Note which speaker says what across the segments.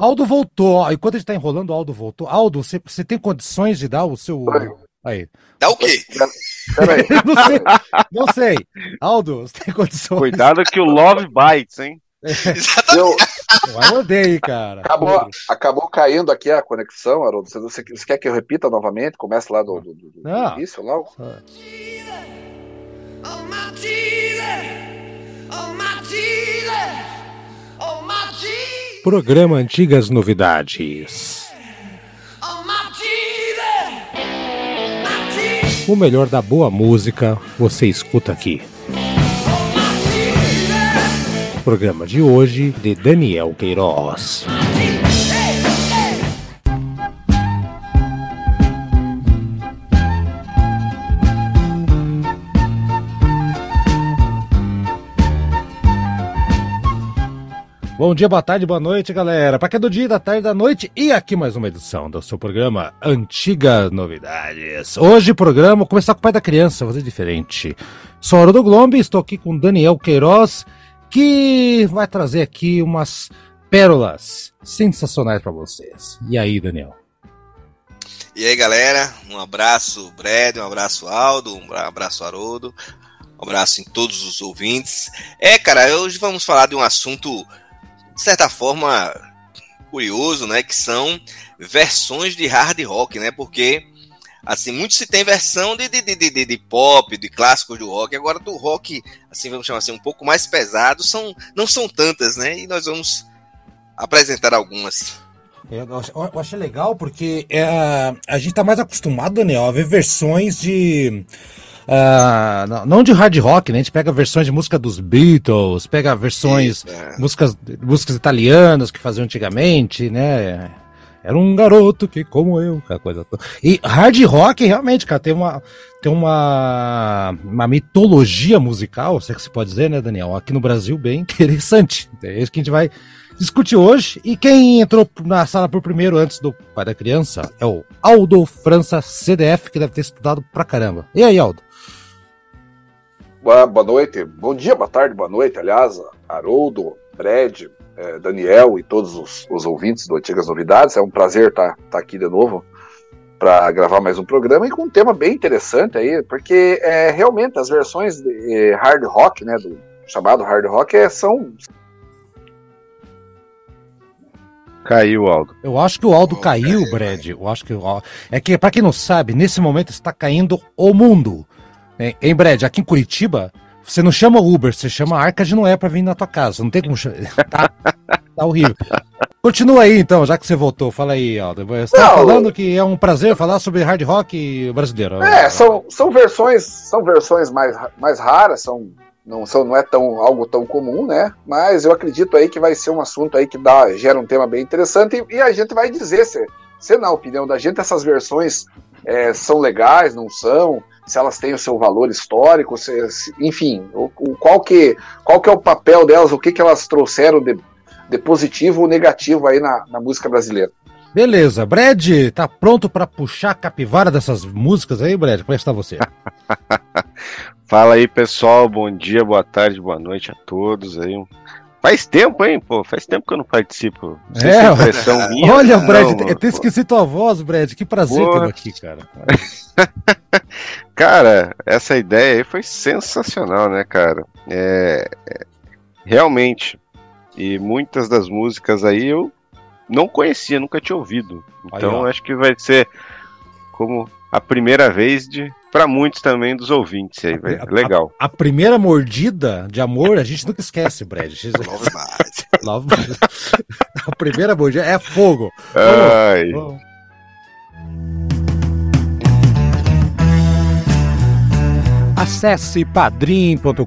Speaker 1: Aldo voltou. Enquanto a gente tá enrolando, o Aldo voltou. Aldo, você, você tem condições de dar o seu.
Speaker 2: Oi.
Speaker 1: Aí.
Speaker 3: Dá o quê?
Speaker 2: Peraí.
Speaker 1: não sei. Não sei. Aldo, você tem condições.
Speaker 4: Cuidado que o Love bites, hein?
Speaker 3: Exatamente.
Speaker 2: Eu,
Speaker 1: morder aí, cara.
Speaker 2: acabou, acabou caindo aqui a conexão, Haroldo. Você, você, você quer que eu repita novamente? Comece lá do, do, do- do
Speaker 1: Não.
Speaker 2: início lá?
Speaker 5: Oh oh my Jesus, oh my Jesus,
Speaker 1: Programa Antigas Novidades. O melhor da boa música você escuta aqui. Programa de hoje de Daniel Queiroz. Bom dia, boa tarde, boa noite, galera. Para que é do dia, da tarde, da noite e aqui mais uma edição do seu programa Antigas Novidades. Hoje, programa, começar com o pai da criança, fazer diferente. Sou Haroldo Glombe, estou aqui com Daniel Queiroz, que vai trazer aqui umas pérolas sensacionais para vocês. E aí, Daniel?
Speaker 3: E aí, galera, um abraço, Brad, um abraço, Aldo, um abraço, Haroldo, um abraço em todos os ouvintes. É, cara, hoje vamos falar de um assunto, de certa forma, curioso, né? Que são versões de hard rock, né? Porque, assim, muito se tem versão de, de, de, de, de pop, de clássicos do rock, agora do rock, assim, vamos chamar assim, um pouco mais pesado, são, não são tantas, né? E nós vamos apresentar algumas.
Speaker 1: Eu, ach- eu achei legal porque é, a gente tá mais acostumado, Daniel, a ver versões de. Ah, não- de hard rock, né? A gente pega versões de música dos Beatles, pega versões,
Speaker 3: Isso, é.
Speaker 1: músicas, músicas italianas que faziam antigamente, né? Era um garoto que, como eu, aquela coisa toda. E hard rock, realmente, cara, tem uma, tem uma, uma mitologia musical, se é que se pode dizer, né, Daniel? Aqui no Brasil, bem interessante. É isso que a gente vai discutir hoje. E quem entrou na sala por primeiro antes do pai da criança é o Aldo França CDF, que deve ter estudado pra caramba. E aí, Aldo?
Speaker 2: Boa, boa noite, bom dia, boa tarde, boa noite, aliás, Haroldo, Brad, eh, Daniel e todos os, os ouvintes do Antigas Novidades. É um prazer estar aqui de novo para gravar mais um programa e com um tema bem interessante aí, porque é, realmente as versões de eh, hard rock, né, do chamado hard rock, é, são
Speaker 4: Caiu, Aldo.
Speaker 1: Eu acho que o Aldo
Speaker 3: Oh,
Speaker 1: caiu,
Speaker 3: caiu,
Speaker 1: Brad. Eu acho que o Al- é que pra quem não sabe, nesse momento está caindo o mundo. Em, em Brad, aqui em Curitiba, você não chama Uber, você chama Arca de Noé pra vir na tua casa. Não tem como chamar. Tá, tá horrível. Continua aí então, já que você voltou. Fala aí, Aldo. Você tá
Speaker 2: Não,
Speaker 1: falando que é um prazer falar sobre hard rock brasileiro.
Speaker 2: É, são, são versões, são versões mais, mais raras, são não são não é tão algo tão comum, né? Mas eu acredito aí que vai ser um assunto aí que dá gera um tema bem interessante e, e a gente vai dizer se, se na opinião da gente essas versões é, são legais, não são, se elas têm o seu valor histórico, se, se- enfim, o, o- qual que qual que é o papel delas, o que que elas trouxeram de, de positivo ou negativo aí na, na música brasileira.
Speaker 1: Beleza, Brad, tá pronto pra puxar a capivara dessas músicas aí, Brad? Como é que está você?
Speaker 4: Fala aí, pessoal. Bom dia, boa tarde, boa noite a todos aí. Faz tempo, hein, pô? Faz tempo que eu não participo. Não
Speaker 1: É,
Speaker 4: se é impressão minha.
Speaker 1: Olha,
Speaker 4: Não,
Speaker 1: Brad,
Speaker 4: mano,
Speaker 1: eu até
Speaker 4: pô.
Speaker 1: esqueci tua voz, Brad. Que prazer
Speaker 4: Pô.
Speaker 1: aqui, cara.
Speaker 4: Cara, essa ideia aí foi sensacional, né, cara? É, é, realmente. E muitas das músicas aí eu não conhecia, nunca tinha ouvido.
Speaker 1: Aí,
Speaker 4: Então
Speaker 1: ó.
Speaker 4: acho que vai ser como a primeira vez de para muitos também dos ouvintes aí, velho.
Speaker 1: A-
Speaker 4: Legal.
Speaker 1: A primeira mordida de amor, a gente nunca esquece, Brad. A
Speaker 3: Love Bites.
Speaker 1: Love- A primeira mordida é fogo.
Speaker 4: Ai,
Speaker 1: Vamos. Acesse padrim.com.br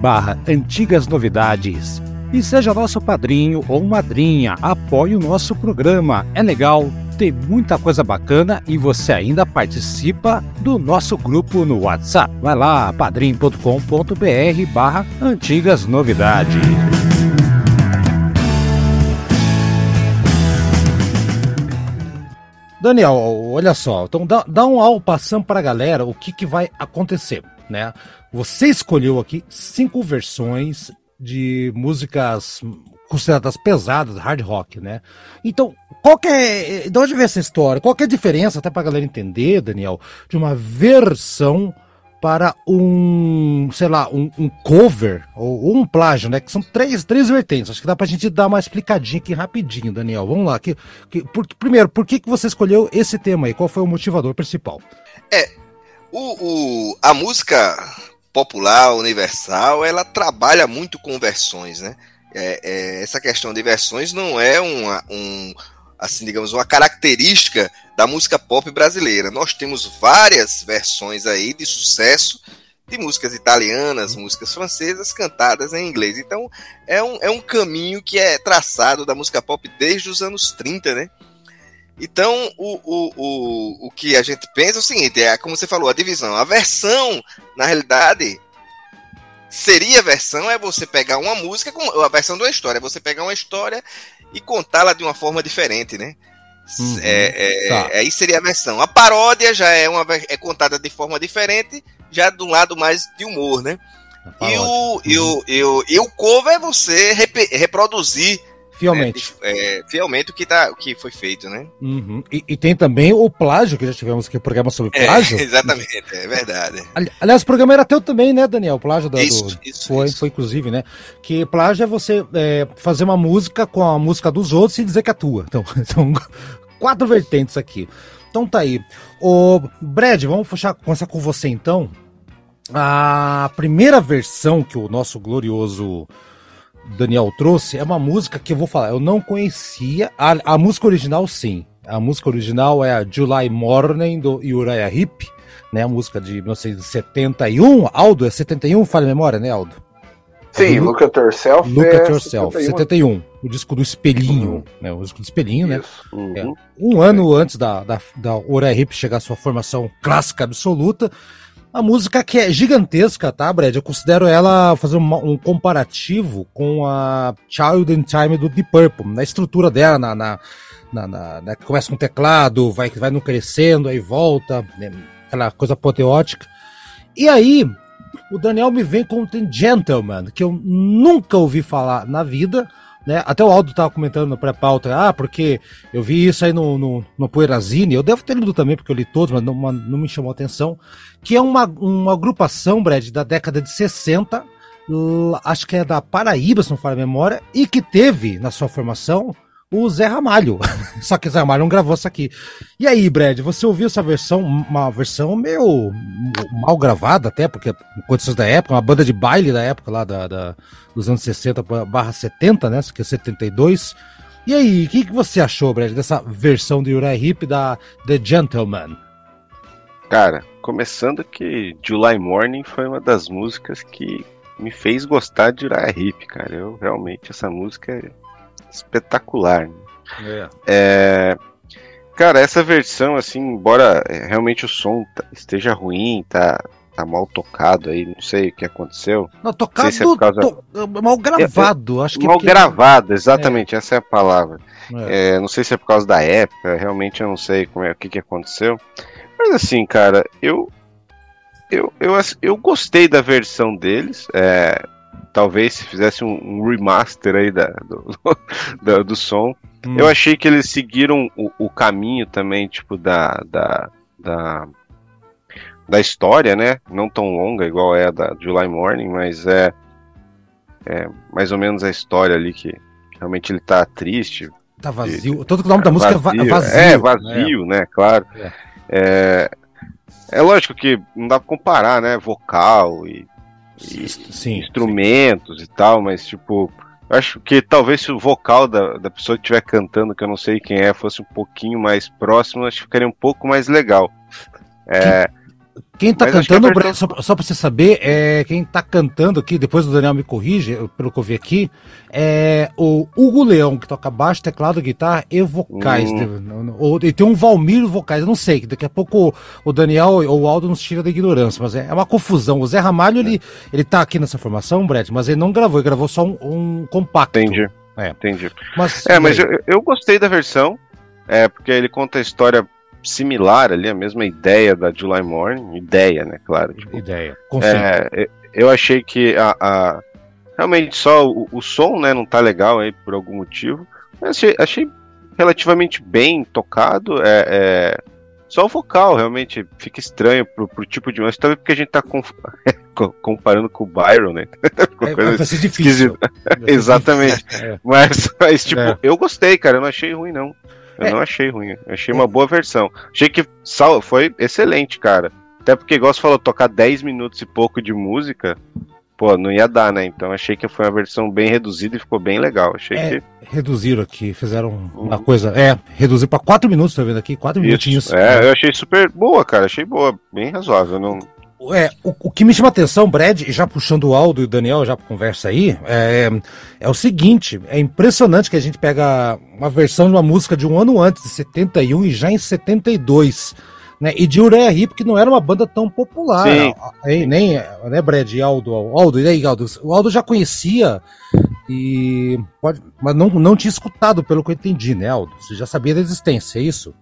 Speaker 1: barra antigas novidades e seja nosso padrinho ou madrinha. Apoie o nosso programa. É legal, tem muita coisa bacana e você ainda participa do nosso grupo no WhatsApp. Vai lá, padrim.com.br barra antigas novidades. Daniel, olha só, então dá, dá um ao passando para a galera o que, que vai acontecer, né? Você escolheu aqui cinco versões de músicas consideradas pesadas, hard rock, né? Então, qual que é, de onde vem essa história? Qual que é a diferença, até pra galera entender, Daniel, de uma versão para um, sei lá, um, um cover ou, ou um plágio, né? Que são três, três vertentes. Acho que dá pra gente dar uma explicadinha aqui rapidinho, Daniel. Vamos lá. Que, que, por- primeiro, por que, que você escolheu esse tema aí? Qual foi o motivador principal?
Speaker 3: O, o- a música popular, universal, ela trabalha muito com versões, né? É, é, essa questão de versões não é uma, um, assim, digamos, uma característica da música pop brasileira. Nós temos várias versões aí de sucesso de músicas italianas, músicas francesas cantadas em inglês. Então, é um, é um caminho que é traçado da música pop desde os anos 30, né? Então, o, o, o, o que a gente pensa é o seguinte: é como você falou, a divisão. A versão, na realidade, seria a versão é você pegar uma música, com a versão de uma história, é você pegar uma história e contá-la de uma forma diferente, né?
Speaker 1: Uhum,
Speaker 3: É, é,
Speaker 1: tá.
Speaker 3: Aí seria a versão. A paródia já é, uma, é contada de forma diferente, já do lado mais de humor, né? E o, e, o, e, o, e o cover é você repe- reproduzir
Speaker 1: Fielmente.
Speaker 3: né, é, fielmente o que, tá, o que foi feito, né?
Speaker 1: Uhum. E, e tem também o plágio, que já tivemos aqui, o programa sobre
Speaker 3: É,
Speaker 1: plágio.
Speaker 3: exatamente, é verdade.
Speaker 1: Ali- Aliás, o programa era teu também, né, Daniel? O plágio da,
Speaker 3: Isso,
Speaker 1: do...
Speaker 3: isso,
Speaker 1: Foi,
Speaker 3: isso.
Speaker 1: foi inclusive, né? Que plágio é você é, fazer uma música com a música dos outros e dizer que é tua. Então, são quatro vertentes aqui. Então tá aí. O Brad, vamos fechar, começar com você então. A primeira versão que o nosso glorioso Daniel trouxe é uma música que eu vou falar, eu não conhecia. A, a música original, sim. A música original é a July Morning do Uriah Heep, né? A música de 1971. Aldo, é 71, falha a memória, né, Aldo?
Speaker 2: Sim,
Speaker 1: Look-
Speaker 2: Look at Yourself.
Speaker 1: Look
Speaker 2: é
Speaker 1: at Yourself,
Speaker 2: 71.
Speaker 1: 71. O disco do espelhinho, né? O disco do espelhinho, né?
Speaker 2: Isso.
Speaker 4: Uhum.
Speaker 1: um ano antes da, da, da Uriah Heep chegar à sua formação clássica absoluta. Uma música que é gigantesca, tá, Brad? Eu considero ela fazer uma- um comparativo com a Child in Time do Deep Purple, na estrutura dela, na, na, na, na- na- que começa com teclado, vai, vai no crescendo, aí volta, né, aquela coisa apoteótica. E aí, o Daniel me vem com The Gentleman, que eu nunca ouvi falar na vida, né? Até o Aldo tava comentando no pré-pauta, ah, porque eu vi isso aí no, no, no eu devo ter lido também, porque eu li todos, mas não, não me chamou a atenção, que é uma, uma agrupação, Brad, da década de 60, l- acho que é da Paraíba, se não falha a memória, e que teve na sua formação o Zé Ramalho. Só que o Zé Ramalho não gravou isso aqui. E aí, Brad, você ouviu essa versão, uma versão meio mal gravada até, porque condições da época, uma banda de baile da época lá da, da- dos anos 60 barra 70, né? Que é 72. E aí, o que, que você achou, Brad, dessa versão do Uriah Heep da The Gentleman?
Speaker 4: Cara, começando que July Morning foi uma das músicas que me fez gostar de Uriah Heep, cara. Eu realmente essa música é espetacular. né? É, cara, essa versão assim, embora é, realmente o som tá- esteja ruim, tá tá mal tocado aí, não sei o que aconteceu.
Speaker 1: Não, tocado,
Speaker 4: se é causa-
Speaker 1: to- mal gravado, acho que é
Speaker 4: mal
Speaker 1: porque-
Speaker 4: gravado, exatamente, essa é a palavra.
Speaker 1: É.
Speaker 4: É, não sei se é por causa da época, realmente eu não sei como é, o que, que aconteceu. Mas assim, cara, eu, eu, eu, eu gostei da versão deles. é, talvez se fizesse um, um remaster aí da, do, do, do som.
Speaker 1: Hum.
Speaker 4: Eu achei que eles seguiram o, o caminho também, tipo, da, da, da, da história, né? Não tão longa igual é a da July Morning, mas é, é mais ou menos a história ali que realmente ele tá triste,
Speaker 1: Tá vazio. Todo que o nome da música é va- é vazio.
Speaker 4: é, vazio, né? Claro.
Speaker 1: É.
Speaker 4: É, é lógico que não dá pra comparar, né? Vocal e, e
Speaker 1: Sim.
Speaker 4: instrumentos e tal, mas tipo, acho que talvez se o vocal da, da pessoa que estiver cantando, que eu não sei quem é, fosse um pouquinho mais próximo, acho que ficaria um pouco mais legal. É,
Speaker 1: Quem tá
Speaker 4: Mas
Speaker 1: cantando, Brad, só, só pra você saber, é, quem tá cantando aqui, depois o Daniel me corrige, pelo que eu vi aqui, é o Hugo Leão, que toca baixo, teclado, guitarra e vocais.
Speaker 4: Hum.
Speaker 1: Ou- e tem um Valmir vocais, eu não sei, que daqui a pouco o, o Daniel ou o Aldo nos tira da ignorância, mas é, é uma confusão. O Zé Ramalho, ele, ele tá aqui nessa formação, Brad, mas ele não gravou, ele gravou só um, um compacto.
Speaker 4: entendi.
Speaker 1: É.
Speaker 4: Entendi.
Speaker 1: Mas,
Speaker 4: É, mas eu, eu gostei da versão, é, porque ele conta a história similar ali, a mesma ideia da July Morning, ideia, né, claro. tipo,
Speaker 1: Ideia, conceito.
Speaker 4: É, eu achei que a, a, realmente só o, o som, né, não tá legal aí por algum motivo. Achei, achei relativamente bem tocado. É, é, só o vocal realmente fica estranho pro, pro tipo de música, talvez porque a gente tá conf- comparando com o Byron, né?
Speaker 1: É,
Speaker 4: coisa
Speaker 1: vai ser difícil. Vai ser
Speaker 4: Exatamente.
Speaker 1: difícil. É.
Speaker 4: Mas, mas, tipo,
Speaker 1: É.
Speaker 4: eu gostei, cara. Eu não achei ruim, não. Eu
Speaker 1: É.
Speaker 4: não achei ruim. Achei uma boa versão. Achei que foi excelente, cara. Até porque, igual você falou, tocar 10 minutos e pouco de música, pô, não ia dar, né? Então achei que foi uma versão bem reduzida e ficou bem legal. Achei
Speaker 1: É,
Speaker 4: que.
Speaker 1: Reduziram aqui, fizeram uma coisa. É, reduziram pra quatro minutos, tá vendo aqui? Quatro minutinhos.
Speaker 4: Isso. É, eu achei super boa, cara. Achei boa, bem razoável. Não...
Speaker 1: É, o, o que me chama atenção, Brad, e já puxando o Aldo e o Daniel já pra conversa aí, é, é o seguinte, é impressionante que a gente pega uma versão de uma música de um ano antes, de 71 e já em 72, né, e de Ureia Hip, que não era uma banda tão popular, aí, nem, né, Brad e Aldo, Aldo, e aí, Aldo, o Aldo já conhecia e, pode, mas não, não tinha escutado, pelo que eu entendi, né, Aldo? Você já sabia da existência, é isso?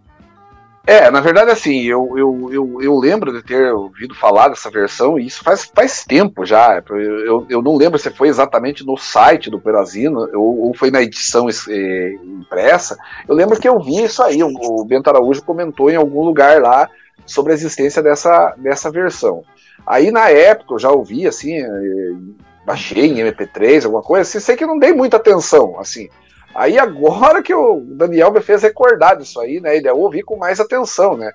Speaker 2: É, na verdade, assim, eu, eu, eu, eu lembro de ter ouvido falar dessa versão, e isso faz, faz tempo já. Eu, eu, não lembro se foi exatamente no site do Perazino ou, ou foi na edição eh, impressa. Eu lembro que eu vi isso aí, o, o Bento Araújo comentou em algum lugar lá sobre a existência dessa, dessa versão. Aí na época eu já ouvi, assim, eh, baixei em MP3, alguma coisa, assim, sei que não dei muita atenção, assim. Aí agora que o Daniel me fez recordar disso aí, né? E daí eu ouvi com mais atenção, né?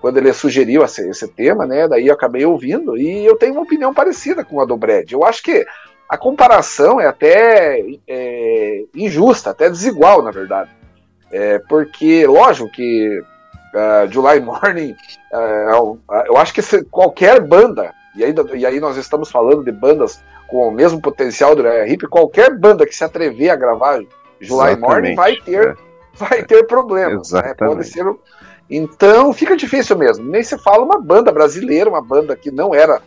Speaker 2: Quando ele sugeriu esse, esse tema, né? Daí eu acabei ouvindo e eu tenho uma opinião parecida com a do Brad. Eu acho que a comparação é até é, injusta, até desigual, na verdade. É, porque, lógico que uh, July Morning, uh, eu acho que qualquer banda, e aí, e aí nós estamos falando de bandas com o mesmo potencial do hip, qualquer banda que se atrever a gravar July
Speaker 4: Exatamente,
Speaker 2: Morning vai ter,
Speaker 4: é.
Speaker 2: vai ter problemas. Né? Pode ser. Então fica difícil mesmo. Nem se fala uma banda brasileira, uma banda que não era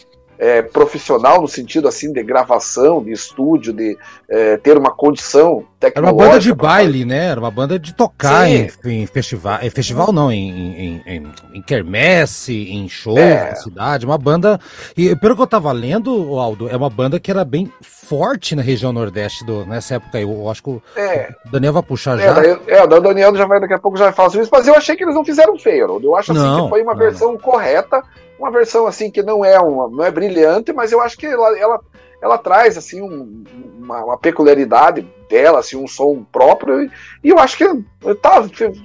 Speaker 2: é, profissional no sentido assim de gravação, de estúdio, de é, ter uma condição
Speaker 1: Era uma
Speaker 2: tecnológica.
Speaker 1: banda de baile, né? Era uma banda de tocar em, em festival. Em festival não, em, em, em, em quermesse, em show
Speaker 2: É.
Speaker 1: da cidade. Uma banda. E pelo que eu tava lendo, Aldo, é uma banda que era bem forte na região nordeste do, nessa época aí. Eu acho que o
Speaker 2: É,
Speaker 1: Daniel vai puxar
Speaker 2: é,
Speaker 1: já.
Speaker 2: é, o Daniel já vai daqui a pouco já falar sobre isso, mas eu achei que eles não fizeram feio. Eu acho assim
Speaker 1: Não,
Speaker 2: que foi uma
Speaker 1: não,
Speaker 2: versão correta, uma versão assim que não é uma, não é brilhante, mas eu acho que ela, ela, ela traz assim um- uma, uma peculiaridade dela, assim, um som próprio, e, e eu acho que tá,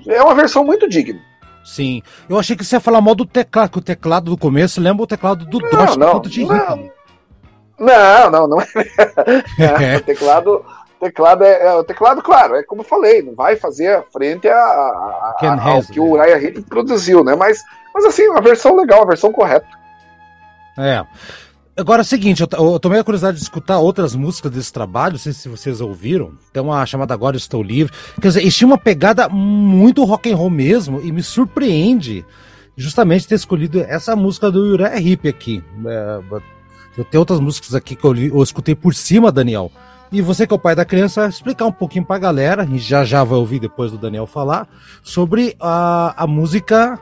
Speaker 2: é uma versão muito digna.
Speaker 1: Sim. Eu achei que você ia falar mal do teclado, que o teclado do começo lembra o teclado do Dodge
Speaker 2: não, não. Não, não, não é.
Speaker 1: É.
Speaker 2: o teclado, teclado é, é- o teclado, claro, é como eu falei, não vai fazer frente a, a- a-
Speaker 1: Ken
Speaker 2: ao que o
Speaker 1: né?
Speaker 2: Uriah Heep produziu, né? Mas, mas assim, uma versão legal, uma versão correta.
Speaker 1: É. Agora é o seguinte, eu, eu tomei a curiosidade de escutar outras músicas desse trabalho, não sei se vocês ouviram. Tem uma chamada Agora Estou Livre. Quer dizer, tinham uma pegada muito rock and roll mesmo, e me surpreende justamente ter escolhido essa música do Uriah Heep aqui. É, eu tenho outras músicas aqui que eu, li- eu escutei por cima, Daniel. E você que é o pai da criança, explicar um pouquinho pra galera, e já já vai ouvir depois do Daniel falar, sobre a, a música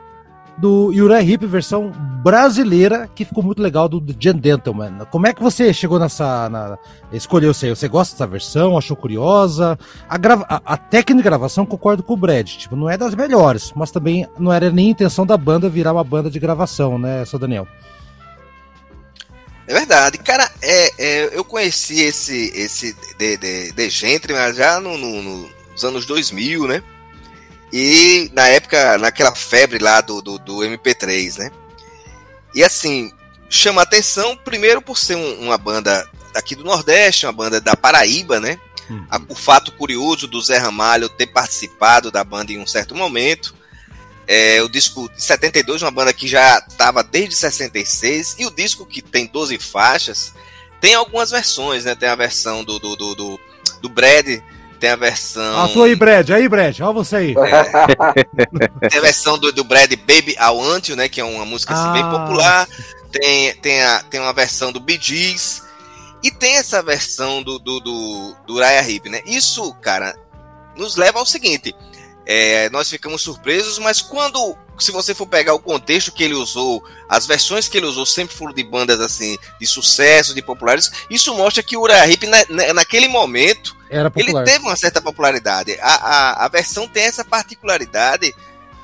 Speaker 1: do Uriah Heep, versão brasileira, que ficou muito legal, do, do Jan Gentleman. Como é que você chegou nessa. Na, escolheu isso aí? Você gosta dessa versão? Achou curiosa? A, grava, a, a técnica de gravação, concordo com o Brad. Tipo, não é das melhores, mas também não era nem intenção da banda virar uma banda de gravação, né, seu Daniel?
Speaker 3: É verdade. Cara, é, é, eu conheci esse, esse Gentry, mas já no, no- no- nos anos 2000, né? E na época, naquela febre lá do, do, do MP3, né? E assim, chama atenção primeiro por ser um- uma banda aqui do Nordeste, uma banda da Paraíba, né? A- o fato curioso do Zé Ramalho ter participado da banda em um certo momento. É, o disco de 72, uma banda que já estava desde 66, e o disco que tem 12 faixas, tem algumas versões, né? Tem a versão do, do, do, do, do Brad, tem a versão.
Speaker 1: Ah, tô aí, Brad. Aí, Brad. Olha você aí.
Speaker 3: Tem a versão do, do Brad Baby I Want You, né? Que é uma música assim, bem
Speaker 1: Ah.
Speaker 3: popular. Tem, tem, a, tem uma versão do Bee Gees. E tem essa versão do, do, do, do Uriah Heep, né? Isso, cara, nos leva ao seguinte. É, nós ficamos surpresos, mas quando se você for pegar o contexto que ele usou, as versões que ele usou sempre foram de bandas assim, de sucesso, de populares, isso mostra que o Uriah Heep, na, na- naquele momento,
Speaker 1: Era
Speaker 3: ele teve uma certa popularidade. A, a, a versão tem essa particularidade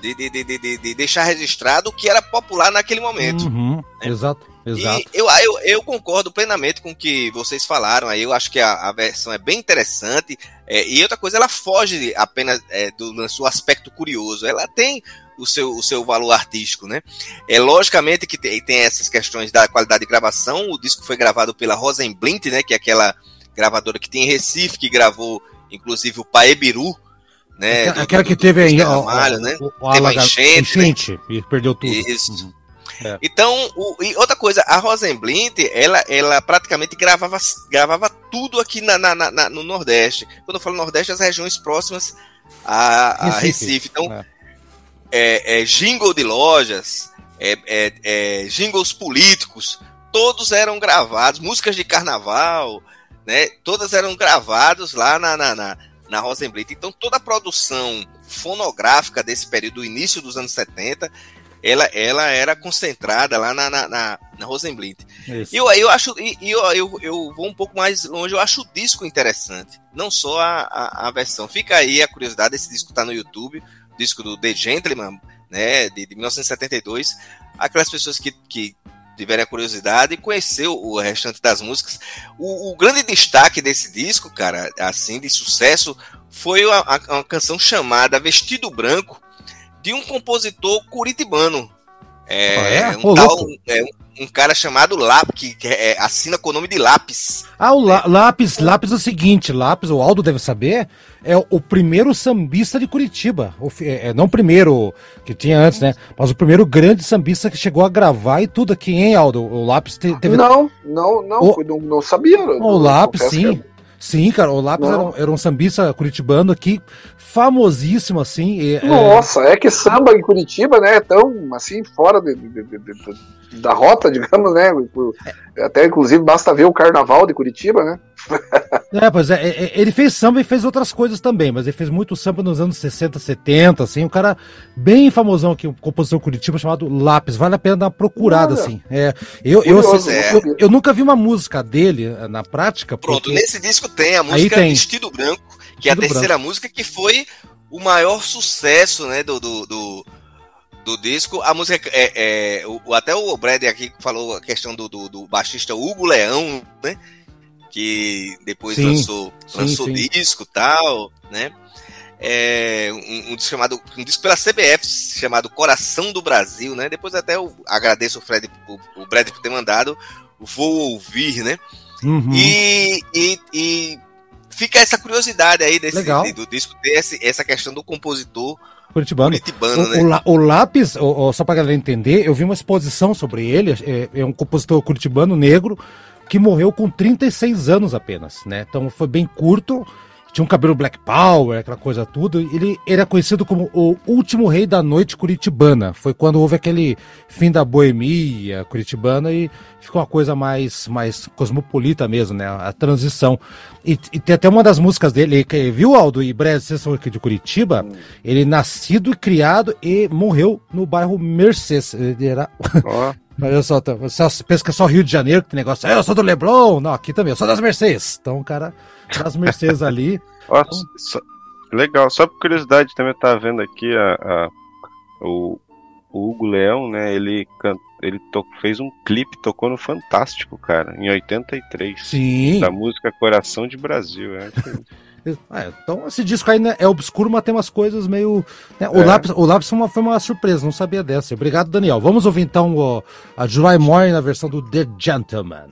Speaker 3: de, de, de, de, de- de deixar registrado o que era popular naquele momento.
Speaker 1: Uhum, Exato, exato.
Speaker 3: E eu, eu, eu concordo plenamente com o que vocês falaram aí. Eu acho que a, a versão é bem interessante. É, e outra coisa, ela foge apenas é, do, do seu aspecto curioso. Ela tem o seu, o seu valor artístico, né? É logicamente que tem, tem essas questões da qualidade de gravação. O disco foi gravado pela Rosenblint, né? Que é aquela gravadora que tem em Recife, que gravou inclusive o Paebiru, né?
Speaker 1: Aquela-
Speaker 3: do- do-
Speaker 1: que teve aí, ó,
Speaker 3: né?
Speaker 1: o, o
Speaker 3: Teve uma
Speaker 1: alaga-
Speaker 3: enchente, né?
Speaker 1: enchente, e perdeu tudo.
Speaker 3: Isso.
Speaker 1: Uhum.
Speaker 3: Então, o- e outra coisa, a Rosenblint, ela, ela praticamente gravava, gravava tudo aqui na, na- na- no Nordeste. Quando eu falo Nordeste, as regiões próximas a, a
Speaker 1: Recife.
Speaker 3: Então,
Speaker 1: É.
Speaker 3: é, é, jingle de lojas, é, é, é, jingles políticos, todos eram gravados, músicas de carnaval, né? Todas eram gravados lá na, na, na, na Rosenblint. Então, toda a produção fonográfica desse período, início dos anos 70, ela, ela era concentrada lá na, na, na, na Rosenblint.
Speaker 1: Isso.
Speaker 3: E eu, eu acho, e, eu, eu, eu vou um pouco mais longe, eu acho o disco interessante, não só a, a, a versão. Fica aí a curiosidade, esse disco tá no YouTube, o disco do The Gentleman, né, de, de 1972. Aquelas pessoas que, que tiverem a curiosidade e conhecer o, restante das músicas. O, o grande destaque desse disco, cara, assim, de sucesso, foi a- uma canção chamada Vestido Branco, de um compositor curitibano. É,
Speaker 1: Ah, é?
Speaker 3: um,
Speaker 1: Ô,
Speaker 3: tal- é, um- cara chamado Lap, que, é- assina com o nome de Lápis.
Speaker 1: Ah, o lá- lápis, lápis é o seguinte, lápis, o Aldo deve saber, é o, o primeiro sambista de Curitiba. O é, é, não o primeiro que tinha antes, né? Mas o primeiro grande sambista que chegou a gravar e tudo aqui, hein, Aldo? O lápis te- teve.
Speaker 2: Não, não, não,
Speaker 1: O-
Speaker 2: não, não sabia.
Speaker 1: o lápis, sim. Sim, cara, o lápis era um, era um sambista curitibano aqui, famosíssimo, assim. e, é,
Speaker 2: Nossa, é que samba em Curitiba, né, é tão assim, fora de- de- de- de- da rota, digamos, né? Até inclusive basta ver o carnaval de Curitiba, né?
Speaker 1: É, pois é, é, é, ele fez samba e fez outras coisas também, mas ele fez muito samba nos anos 60, 70, assim, um cara bem famosão aqui, um compositor Curitiba chamado Lápis, vale a pena dar uma procurada,
Speaker 2: Olha.
Speaker 1: assim. É, eu, eu, assim,
Speaker 3: é.
Speaker 1: eu, eu nunca vi uma música dele eh, na prática.
Speaker 3: Pronto,
Speaker 1: porque-
Speaker 3: nesse disco tem a música
Speaker 1: tem.
Speaker 3: Vestido Branco, que é a
Speaker 1: Vestido
Speaker 3: terceira música, que foi o maior sucesso né, do, do, do, do disco. A música é. é o, o- até o Brad aqui falou a questão do, do, do baixista Hugo Leão, né? Que depois
Speaker 1: Sim,
Speaker 3: lançou, lançou
Speaker 1: sim.
Speaker 3: disco e tal, né? É, um, um disco chamado um disco pela CBF chamado Coração do Brasil, né? Depois até eu agradeço o Fred, o, o Brad por ter mandado. Vou ouvir, né?
Speaker 1: Uhum.
Speaker 3: E, e, e fica essa curiosidade aí desse, do disco ter essa questão do compositor
Speaker 1: Curitibano.
Speaker 3: curitibano,
Speaker 1: O,
Speaker 3: né?
Speaker 1: o, o Lápis, o- o- só pra galera entender, eu vi uma exposição sobre ele, é, é um compositor curitibano negro que morreu com 36 anos apenas, né? Então foi bem curto, tinha um cabelo black power, aquela coisa tudo. Ele era conhecido como o último rei da noite curitibana. Foi quando houve aquele fim da boemia curitibana e ficou uma coisa mais, mais cosmopolita mesmo, né? A transição. E, e tem até uma das músicas dele, que, viu, Aldo e Brad, vocês são aqui de Curitiba? Ele nascido e criado e morreu no bairro Mercedes. Ele era.
Speaker 4: Ó,
Speaker 1: Olha só, tá- você pensa que é só Rio de Janeiro que tem negócio. "Ah, Eu sou do Leblon. Não, aqui também, eu sou das Mercedes. Então, cara das Mercedes ali.
Speaker 4: ó, só- legal, só por curiosidade também eu tava vendo aqui a, a- o, o Hugo Leão, né? Ele, ele fez um clipe, tocou no Fantástico, cara, em 83.
Speaker 1: Sim.
Speaker 4: Da música Coração de Brasil. É.
Speaker 1: É, então, esse disco aí né, é obscuro, mas tem umas coisas meio. né, o,
Speaker 4: É.
Speaker 1: lápis, o lápis foi uma, foi uma surpresa, não sabia dessa. Obrigado, Daniel. Vamos ouvir então o- a July Moore na versão do The Gentleman.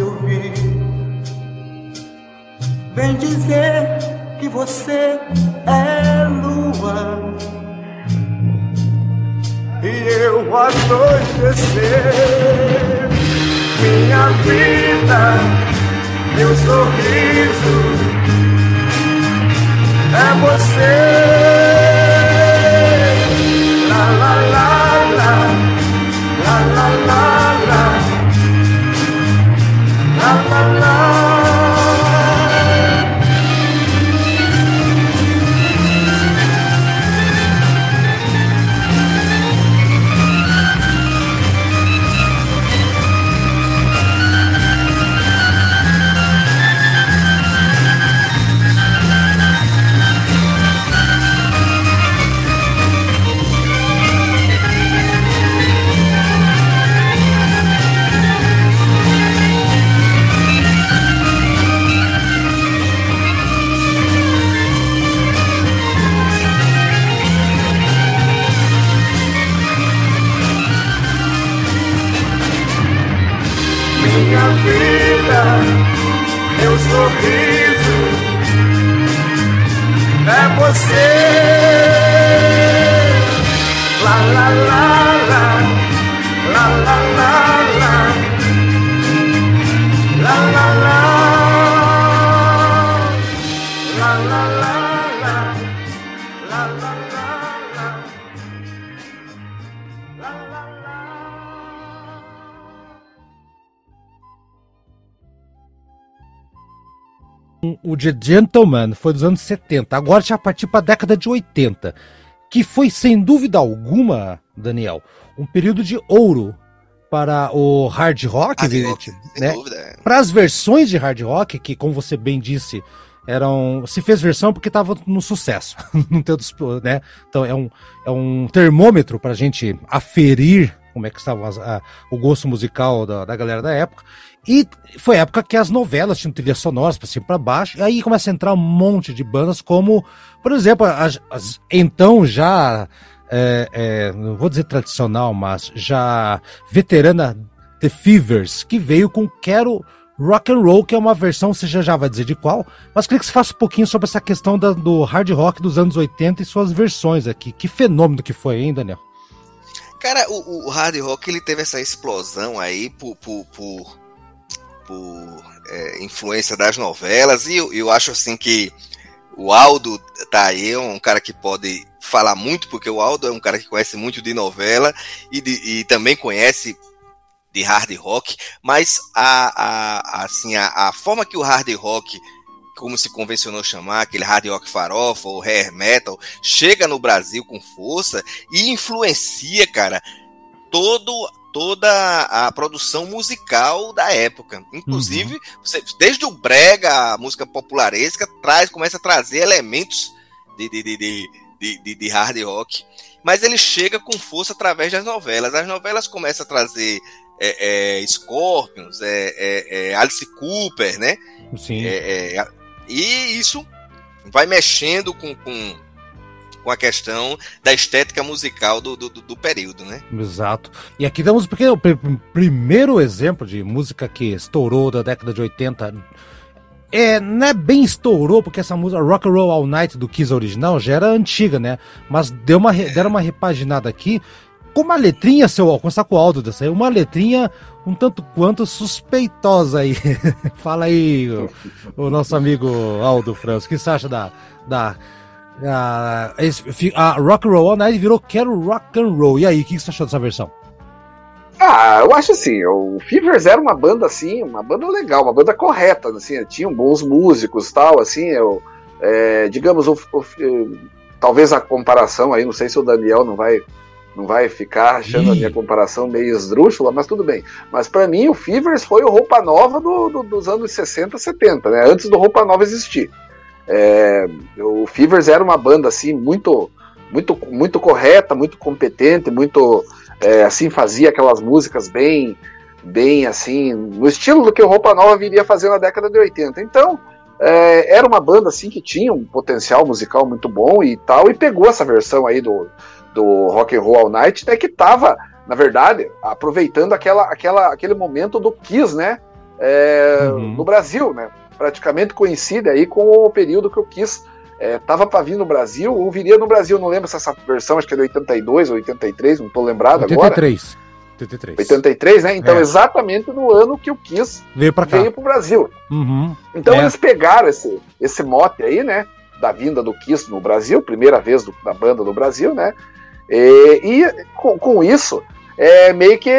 Speaker 6: Me ouvir. Vem dizer que você é lua e eu anoitecer. Minha vida, meu sorriso é você. La la la la, la la la la, la la la. Minha vida, meu sorriso é você. La la la
Speaker 1: O The Gentleman foi dos anos 70. Agora já partiu para a década de 80. Que foi, sem dúvida alguma, Daniel, um período de ouro para o hard rock,
Speaker 3: Hard rock, sem
Speaker 1: né?
Speaker 3: dúvida. é.
Speaker 1: Para as versões de hard rock, que, como você bem disse, eram. Se fez versão porque estava no sucesso. não tem outros, né? Então é um, é um termômetro para a gente aferir como é que estava a- o gosto musical da, da galera da época. E foi a época que as novelas tinham trilhas sonoras para cima e para baixo, e aí começa a entrar um monte de bandas, como, por exemplo, as, as- então já, é, é, não vou dizer tradicional, mas já veterana The Fevers, que veio com Quero Rock and Roll, que é uma versão, você já, já vai dizer de qual, mas queria que você faça um pouquinho sobre essa questão da- do hard rock dos anos 80 e suas versões aqui. Que fenômeno que foi, hein, Daniel?
Speaker 3: Cara, o, o hard rock ele teve essa explosão aí por, por, por, por, é, influência das novelas e eu, eu acho assim que o Aldo tá aí, é um cara que pode falar muito, porque o Aldo é um cara que conhece muito de novela e, de- e também conhece de hard rock, mas a, a, assim, a, a forma que o hard rock, como se convencionou chamar, aquele hard rock farofa ou hair metal, chega no Brasil com força e influencia, cara, todo, toda a produção musical da época. Inclusive, você- desde o brega, a música popularesca, traz, começa a trazer elementos de, de, de, de, de, de- de hard rock. Mas ele chega com força através das novelas. As novelas começam a trazer é, é, Scorpions, é, é, é, Alice Cooper, né?
Speaker 1: Sim.
Speaker 3: É, é, e isso vai mexendo com, com, com a questão da estética musical do, do, do- do período, né?
Speaker 1: Exato. E aqui porque o pr- primeiro exemplo de música que estourou da década de 80. É, não é bem estourou, porque essa música Rock and Roll All Night do Kiss original já era antiga, né? Mas deu uma, re- deram uma repaginada aqui com uma letrinha, seu Al, começar com o Aldo dessa aí, uma letrinha um tanto quanto suspeitosa aí. Fala aí, o, o nosso amigo Aldo Franz, o que você acha da. da a, fi- a Rock and Roll All Night virou Quero Rock and Roll. E aí, o que você achou dessa versão?
Speaker 2: Ah, eu acho assim, o Fevers era uma banda assim, uma banda legal, uma banda correta, assim, tinham bons músicos tal, assim, eu, é, digamos, o, o- eh, talvez a comparação aí, não sei se o Daniel não vai não vai ficar achando a minha comparação meio esdrúxula, mas tudo bem. Mas para mim o Fevers foi o Roupa Nova do- do- dos anos 60, 70, né? Antes do Roupa Nova existir. É, o Fevers era uma banda assim muito muito muito correta, muito competente, muito é, assim fazia aquelas músicas bem bem assim no estilo do que o Roupa Nova viria fazer na década de 80 então é, era uma banda assim que tinha um potencial musical muito bom e tal e pegou essa versão aí do, do Rock and Roll All Night né, que tava na verdade aproveitando aquela, aquela aquele momento do Kiss né é,
Speaker 1: Uhum.
Speaker 2: no Brasil né praticamente coincide aí com o período que o Kiss é, tava para vir no Brasil, ou viria no Brasil, não lembro se essa versão, acho que é de 82 ou 83, não tô lembrado agora.
Speaker 1: 83. 83.
Speaker 2: 83, né? Então,
Speaker 1: É.
Speaker 2: exatamente no ano que o Kiss
Speaker 1: Veio
Speaker 2: veio pro Brasil.
Speaker 1: Uhum.
Speaker 2: Então,
Speaker 1: É.
Speaker 2: eles pegaram esse, esse mote aí, né? Da vinda do Kiss no Brasil, primeira vez do- da banda no Brasil, né? E, e com, com isso, é, meio que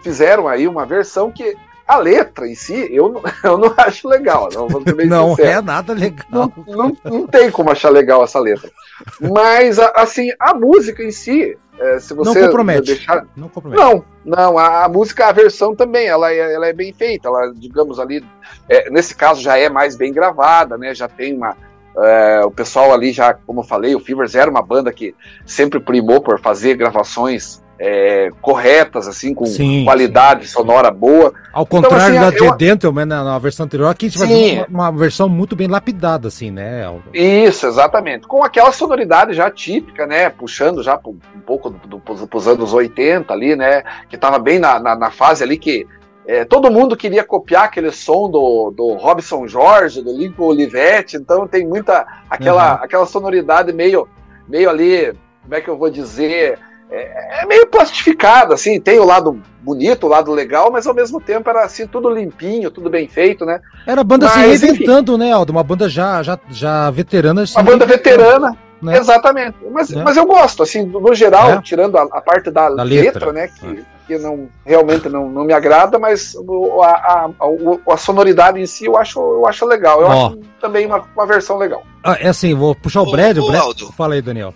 Speaker 2: fizeram aí uma versão que a letra em si, eu não, eu não acho legal, não
Speaker 1: Não
Speaker 2: sincero.
Speaker 1: é nada legal.
Speaker 2: Não, não, não tem como achar legal essa letra. Mas, assim, a música em si, é, se
Speaker 1: Não
Speaker 2: você
Speaker 1: compromete.
Speaker 2: deixar.
Speaker 1: Não compromete.
Speaker 2: Não, não, a, a música, a versão também, ela é, ela é bem feita, ela, digamos ali, é, nesse caso já é mais bem gravada, né? Já tem uma. é, o pessoal ali já, como eu falei, o Fevers era uma banda que sempre primou por fazer gravações é, corretas, assim, com
Speaker 1: Sim,
Speaker 2: qualidade sonora boa.
Speaker 1: Ao contrário
Speaker 2: assim,
Speaker 1: da
Speaker 2: eu-
Speaker 1: The Gentleman, na, na versão anterior, aqui a gente vai
Speaker 2: Sim.
Speaker 1: ver uma, uma versão muito bem lapidada, assim, né? Aldo?
Speaker 2: Isso, exatamente. Com aquela sonoridade já típica, né? Puxando já um pouco do, do, pros anos 80 ali, né? Que tava bem na, na, na fase ali que é, todo mundo queria copiar aquele som do, do Robson Jorge, do Lincoln Olivetti, então tem muita aquela, aquela sonoridade meio, meio ali, como é que eu vou dizer? É, é meio plastificado, assim, tem o lado bonito, o lado legal, mas ao mesmo tempo era assim, tudo limpinho, tudo bem feito, né?
Speaker 1: Era a banda se
Speaker 2: Mas,
Speaker 1: reinventando, né, Aldo? Uma banda já, já, já veterana. se
Speaker 2: Uma banda veterana,
Speaker 1: Né?
Speaker 2: Exatamente. Mas,
Speaker 1: Né?
Speaker 2: mas eu gosto, assim, no geral,
Speaker 1: É.
Speaker 2: tirando a, a parte da,
Speaker 1: Da
Speaker 2: letra,
Speaker 1: letra.
Speaker 2: né? Que, que não, realmente não, não me agrada, mas o- a, a, a, o- a sonoridade em si eu acho, eu acho legal. Eu
Speaker 1: Ó.
Speaker 2: acho também uma, uma versão legal.
Speaker 1: Ah, é assim, vou puxar o Brad. o
Speaker 3: ô,
Speaker 1: Brad...
Speaker 3: Aldo.
Speaker 1: Fala aí, Daniel.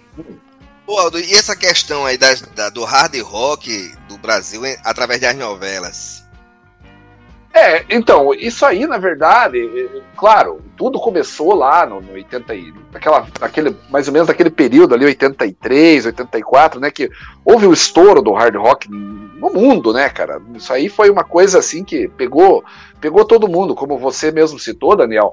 Speaker 3: Ô, Aldo, e essa questão aí da- do hard rock do Brasil através das novelas?
Speaker 2: É, então, isso aí, na verdade, claro, tudo começou lá no, no 80 e, naquela, naquele, mais ou menos naquele período ali, 83, 84, né, que houve o estouro do hard rock no mundo, né, cara? Isso aí foi uma coisa assim que pegou, pegou todo mundo, como você mesmo citou, Daniel.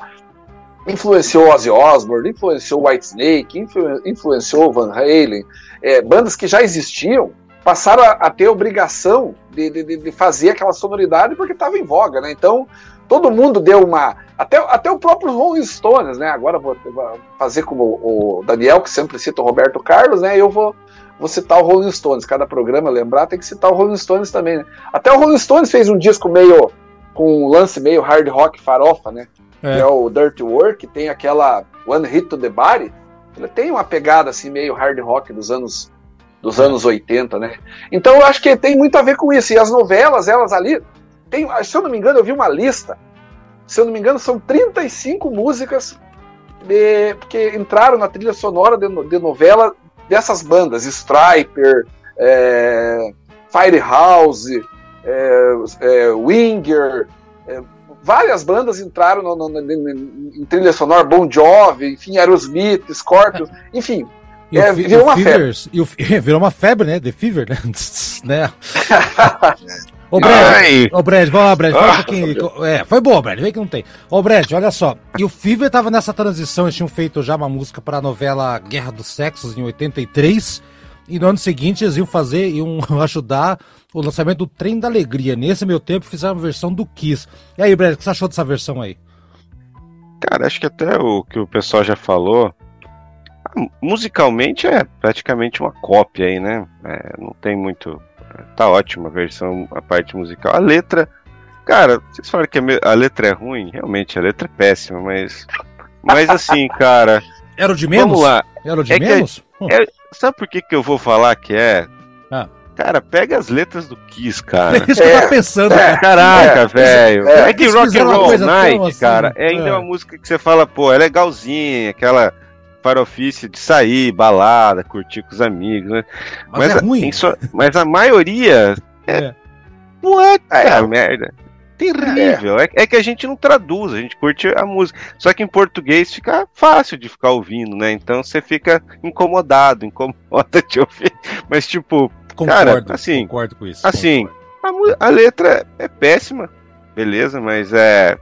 Speaker 2: Influenciou Ozzy Osbourne, influenciou Whitesnake, influ, influenciou Van Halen, é, bandas que já existiam passaram a, a ter obrigação de, de, de fazer aquela sonoridade porque estava em voga, né? Então todo mundo deu uma. Até, até o próprio Rolling Stones, né? Agora vou, vou fazer como o Daniel, que sempre cita o Roberto Carlos, né? Eu vou, vou citar o Rolling Stones. Cada programa lembrar tem que citar o Rolling Stones também, né? Até o Rolling Stones fez um disco meio. com um lance meio hard rock farofa, né?
Speaker 1: É.
Speaker 2: Que é o Dirty Work, que tem aquela One Hit to the Body. Ele tem uma pegada assim meio hard rock dos anos dos anos 80, né? Então eu acho que tem muito a ver com isso. E as novelas, elas ali, tem, se eu não me engano, eu vi uma lista. Se eu não me engano, são 35 músicas de, que entraram na trilha sonora de, de novela dessas bandas, Striper, é, Firehouse, é, é, Winger, é, várias bandas entraram no, no, no- no- em trilha sonora, Bon Jovi, enfim, Aerosmith, Scorpions, enfim,
Speaker 1: E
Speaker 2: É,
Speaker 1: o,
Speaker 2: virou uma
Speaker 1: Fevers, e o, virou uma febre, né? The Fever, né? né? Ô, Brad, ô, Brad, vamos lá, Brad, fala um
Speaker 4: Ah,
Speaker 1: pouquinho. É, foi boa, Brad, vem que não tem. Ô, Brad, olha só. E o Fever tava nessa transição, eles tinham feito já uma música pra novela Guerra dos Sexos em 83. E no ano seguinte eles iam fazer, iam ajudar o lançamento do Trem da Alegria. Nesse meu tempo fizeram a versão do Kiss. E aí, Brad, o que você achou dessa versão aí?
Speaker 4: Cara, acho que até o que o pessoal já falou. Musicalmente é praticamente uma cópia aí, né? É, não tem muito. Tá ótima a versão, a parte musical. A letra. Cara, vocês falaram que a, me- a letra é ruim? Realmente, a letra é péssima, mas. Mas assim, cara.
Speaker 1: Era o de menos?
Speaker 4: Vamos lá.
Speaker 1: Era o de
Speaker 4: É que-
Speaker 1: menos? Hum.
Speaker 4: é- Sabe por que, que eu vou falar que é?
Speaker 1: Ah.
Speaker 4: Cara, pega as letras do Kiss, cara.
Speaker 1: É isso que eu tava pensando, cara.
Speaker 4: Caraca,
Speaker 2: É,
Speaker 4: velho.
Speaker 2: é.
Speaker 4: É, que
Speaker 1: Eles
Speaker 4: Rock and Roll Night,
Speaker 1: assim,
Speaker 4: cara, é ainda
Speaker 1: é.
Speaker 4: uma música que você fala, pô, é legalzinha, aquela farofice de sair, balada, curtir com os amigos, né?
Speaker 1: Mas, é
Speaker 4: a-
Speaker 1: ruim.
Speaker 4: sua- mas a maioria
Speaker 1: É.
Speaker 4: puta
Speaker 2: É.
Speaker 4: merda. Terrível. É. é que a gente não traduz, a gente curte a música. Só que em português fica fácil de ficar ouvindo, né? Então você fica incomodado, incomoda de ouvir. Mas, tipo,
Speaker 1: Concordo,
Speaker 4: Cara, assim,
Speaker 1: concordo com isso.
Speaker 4: assim, a, a letra é péssima, beleza, mas é.